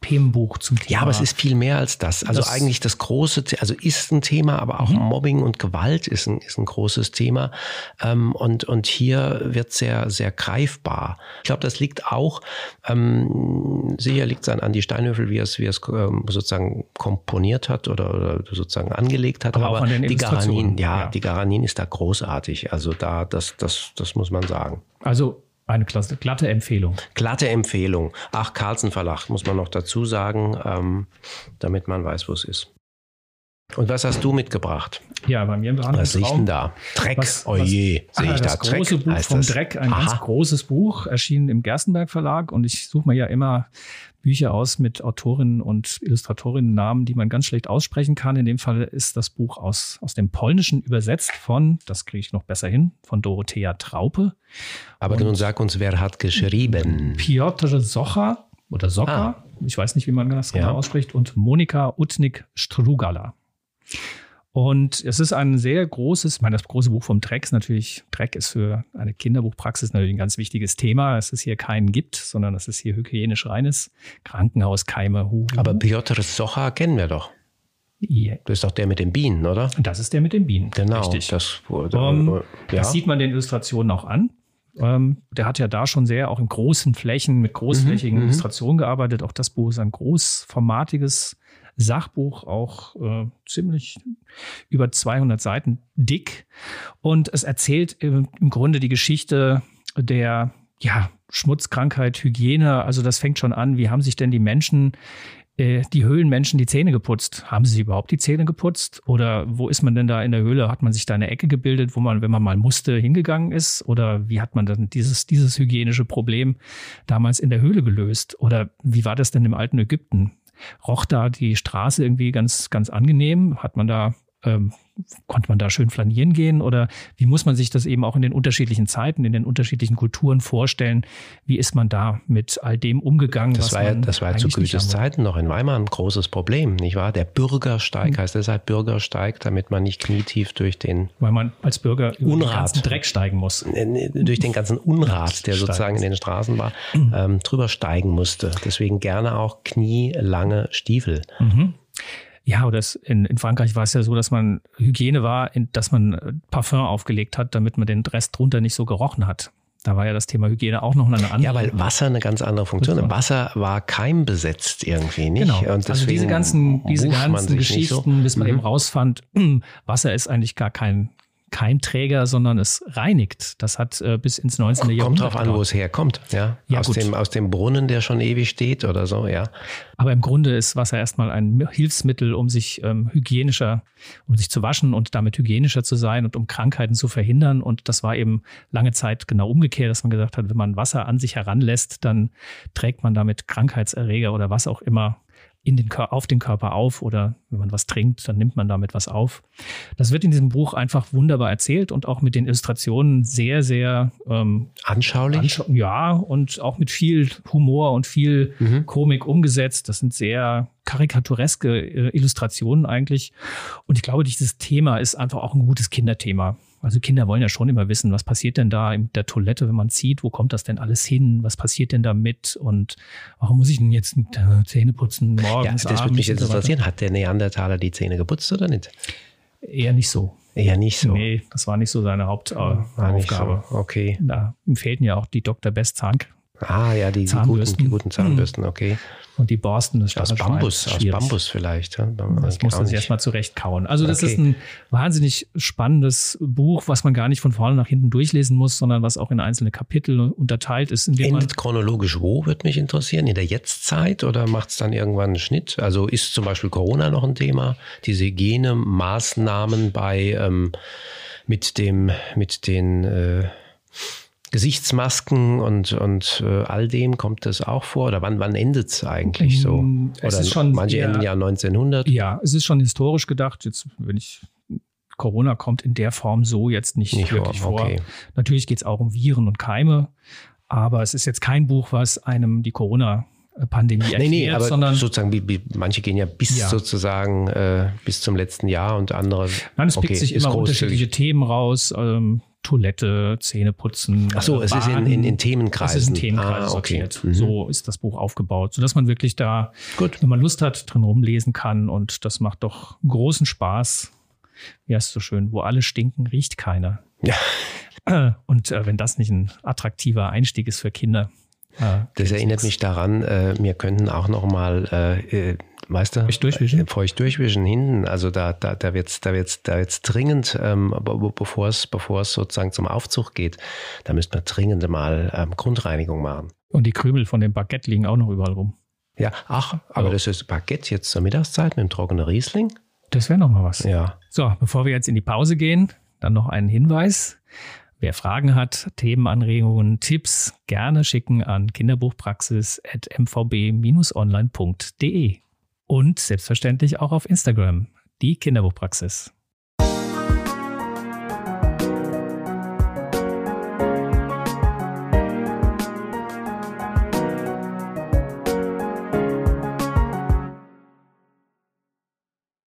[SPEAKER 2] Themenbuch zum Thema.
[SPEAKER 4] Ja, aber es ist viel mehr als das. Also das eigentlich das große, also ist ein Thema, aber auch mhm. Mobbing und Gewalt ist ein, ist ein großes Thema. Ähm, und, und hier wird sehr, sehr greifbar. Ich glaube, das liegt auch, ähm, sicher liegt es an Andi Steinhöfel, wie er es, wie er es ähm, sozusagen komponiert hat oder, oder sozusagen angelegt hat.
[SPEAKER 2] Aber, aber die Garanin,
[SPEAKER 4] ja, ja, die Garanin ist da großartig. Also da, das, das, das muss man sagen.
[SPEAKER 2] Also eine klasse, glatte Empfehlung.
[SPEAKER 4] Glatte Empfehlung. Ach, Carlsen Verlag, muss man noch dazu sagen, ähm, damit man weiß, wo es ist. Und was hast du mitgebracht?
[SPEAKER 2] Ja, bei mir im
[SPEAKER 4] Was sehe ich denn da? Dreck. Was, oh je, sehe ich
[SPEAKER 2] das
[SPEAKER 4] da.
[SPEAKER 2] große Dreck, Buch vom Dreck, ein Aha. ganz großes Buch, erschienen im Gerstenberg Verlag. Und ich suche mir ja immer Bücher aus mit Autorinnen und Illustratorinnen-Namen, die man ganz schlecht aussprechen kann. In dem Fall ist das Buch aus, aus dem Polnischen übersetzt von, das kriege ich noch besser hin, von Dorothea Traupe.
[SPEAKER 4] Aber und nun sag uns, wer hat geschrieben?
[SPEAKER 2] Piotr Socha oder Socker, ah. ich weiß nicht, wie man das ja. genau ausspricht, und Monika Utnik-Strugala. Und es ist ein sehr großes, ich meine, das große Buch vom Dreck ist natürlich, Dreck ist für eine Kinderbuchpraxis natürlich ein ganz wichtiges Thema. Es ist hier keinen gibt, sondern es ist hier hygienisch reines Krankenhauskeime. Hu,
[SPEAKER 4] Aber Piotr Socha kennen wir doch. Yeah. Das ist doch der mit den Bienen, oder?
[SPEAKER 2] Das ist der mit den Bienen.
[SPEAKER 4] Genau.
[SPEAKER 2] Richtig.
[SPEAKER 4] Das,
[SPEAKER 2] um, ähm, ja. das sieht man den Illustrationen auch an. Ähm, der hat ja da schon sehr auch in großen Flächen mit großflächigen mhm, mhm. Illustrationen gearbeitet. Auch das Buch ist ein großformatiges Sachbuch, auch äh, ziemlich über 200 Seiten dick. Und es erzählt im, Grunde die Geschichte der ja, Schmutzkrankheit, Hygiene. Also das fängt schon an. Wie haben sich denn die Menschen äh, die Höhlenmenschen die Zähne geputzt. Haben sie überhaupt die Zähne geputzt? Oder wo ist man denn da in der Höhle? Hat man sich da eine Ecke gebildet, wo man, wenn man mal musste, hingegangen ist? Oder wie hat man dann dieses, dieses hygienische Problem damals in der Höhle gelöst? Oder wie war das denn im alten Ägypten? Roch da die Straße irgendwie ganz, ganz angenehm? Hat man da ähm, konnte man da schön flanieren gehen oder wie muss man sich das eben auch in den unterschiedlichen Zeiten, in den unterschiedlichen Kulturen vorstellen? Wie ist man da mit all dem umgegangen?
[SPEAKER 4] Das war ja, das war zu Goethes Zeiten noch in Weimar ein großes Problem, nicht wahr? Der Bürgersteig mhm. heißt deshalb Bürgersteig, damit man nicht knietief durch den
[SPEAKER 2] weil man als Bürger über Unrat, den Dreck steigen muss,
[SPEAKER 4] durch den ganzen Unrat, der sozusagen in den Straßen war, mhm. ähm, drüber steigen musste. Deswegen gerne auch knielange Stiefel.
[SPEAKER 2] Mhm. Ja, oder es, in, in Frankreich war es ja so, dass man Hygiene war, in, dass man äh, Parfum aufgelegt hat, damit man den Rest drunter nicht so gerochen hat. Da war ja das Thema Hygiene auch noch eine andere.
[SPEAKER 4] Ja, weil Wasser eine ganz andere Funktion hat. Wasser war keimbesetzt irgendwie, nicht?
[SPEAKER 2] Genau. Und also diese ganzen, diese ganzen Geschichten,
[SPEAKER 4] so.
[SPEAKER 2] bis man mhm. eben rausfand, Wasser ist eigentlich gar kein Keimträger, sondern es reinigt. Das hat äh, bis ins 19.
[SPEAKER 4] Kommt
[SPEAKER 2] Jahrhundert.
[SPEAKER 4] Kommt drauf an, wo es herkommt, ja. ja aus, dem, aus dem Brunnen, der schon ewig steht oder so, ja.
[SPEAKER 2] Aber im Grunde ist Wasser erstmal ein Hilfsmittel, um sich ähm, hygienischer, um sich zu waschen und damit hygienischer zu sein und um Krankheiten zu verhindern. Und das war eben lange Zeit genau umgekehrt, dass man gesagt hat, wenn man Wasser an sich heranlässt, dann trägt man damit Krankheitserreger oder was auch immer in den, auf den Körper auf oder wenn man was trinkt, dann nimmt man damit was auf. Das wird in diesem Buch einfach wunderbar erzählt und auch mit den Illustrationen sehr, sehr
[SPEAKER 4] ähm, anschaulich. Anschau
[SPEAKER 2] ja, und auch mit viel Humor und viel mhm. Komik umgesetzt. Das sind sehr karikatureske äh, Illustrationen eigentlich. Und ich glaube, dieses Thema ist einfach auch ein gutes Kinderthema. Also Kinder wollen ja schon immer wissen, was passiert denn da in der Toilette, wenn man zieht, wo kommt das denn alles hin, was passiert denn damit und warum muss ich denn jetzt Zähne putzen morgens?
[SPEAKER 4] Ja, das würde mich jetzt interessieren. Hat der Neandertaler die Zähne geputzt oder nicht?
[SPEAKER 2] Eher nicht so.
[SPEAKER 4] Eher nicht so.
[SPEAKER 2] Nee, das war nicht so seine Hauptaufgabe.
[SPEAKER 4] So. Okay.
[SPEAKER 2] Da fehlten ja auch die Dr. Best Zahn
[SPEAKER 4] Ah, ja, die, die, guten, die guten Zahnbürsten, okay.
[SPEAKER 2] Und die Borsten des
[SPEAKER 4] Aus Bambus, aus Bambus vielleicht. Ja?
[SPEAKER 2] Das muss man sich erstmal zurechtkauen. Also das okay. ist ein wahnsinnig spannendes Buch, was man gar nicht von vorne nach hinten durchlesen muss, sondern was auch in einzelne Kapitel unterteilt ist.
[SPEAKER 4] Endet chronologisch wo, würde mich interessieren? In der Jetztzeit oder macht es dann irgendwann einen Schnitt? Also ist zum Beispiel Corona noch ein Thema? Diese Hygienemaßnahmen bei ähm, mit dem, mit den äh, Gesichtsmasken und, und äh, all dem kommt das auch vor? Oder wann, wann endet es eigentlich so?
[SPEAKER 2] Mm, es Oder ist schon
[SPEAKER 4] manche enden ja 1900?
[SPEAKER 2] Ja, es ist schon historisch gedacht. Jetzt, wenn ich Corona kommt in der Form so jetzt nicht, nicht wirklich vor. Okay. Natürlich geht es auch um Viren und Keime, aber es ist jetzt kein Buch, was einem die Corona Pandemie erklärt, nee, nee, aber sondern
[SPEAKER 4] sozusagen, wie, wie, manche gehen ja bis ja. sozusagen äh, bis zum letzten Jahr und andere.
[SPEAKER 2] Nein, es okay, pickt sich immer unterschiedliche Themen raus. Ähm, Toilette, Zähne putzen.
[SPEAKER 4] Ach so, es ist in, in, in Themenkreisen. Es ist in
[SPEAKER 2] Themenkreisen ah, okay. sortiert. Mhm. So ist das Buch aufgebaut, sodass man wirklich da, Gut. wenn man Lust hat, drin rumlesen kann. Und das macht doch großen Spaß. Wie heißt es so schön? Wo alle stinken, riecht keiner.
[SPEAKER 4] Ja.
[SPEAKER 2] Und äh, wenn das nicht ein attraktiver Einstieg ist für Kinder,
[SPEAKER 4] äh, das erinnert mich daran, äh, wir könnten auch noch mal äh, äh weißt du,
[SPEAKER 2] feucht durchwischen,
[SPEAKER 4] feucht durchwischen hinten. Also da, da, da wird's, da wird's, da wird's dringend, ähm, bevor es, bevor es sozusagen zum Aufzug geht, da müsste man dringend mal ähm, Grundreinigung machen.
[SPEAKER 2] Und die Krümel von dem Baguette liegen auch noch überall rum.
[SPEAKER 4] Ja, ach, aber oh. das ist Baguette jetzt zur Mittagszeit mit dem trockenen Riesling.
[SPEAKER 2] Das wäre noch mal was.
[SPEAKER 4] Ja.
[SPEAKER 2] So, bevor wir jetzt in die Pause gehen, dann noch einen Hinweis. Wer Fragen hat, Themenanregungen, Tipps, gerne schicken an kinderbuchpraxis.mvb-online.de und selbstverständlich auch auf Instagram, die Kinderbuchpraxis.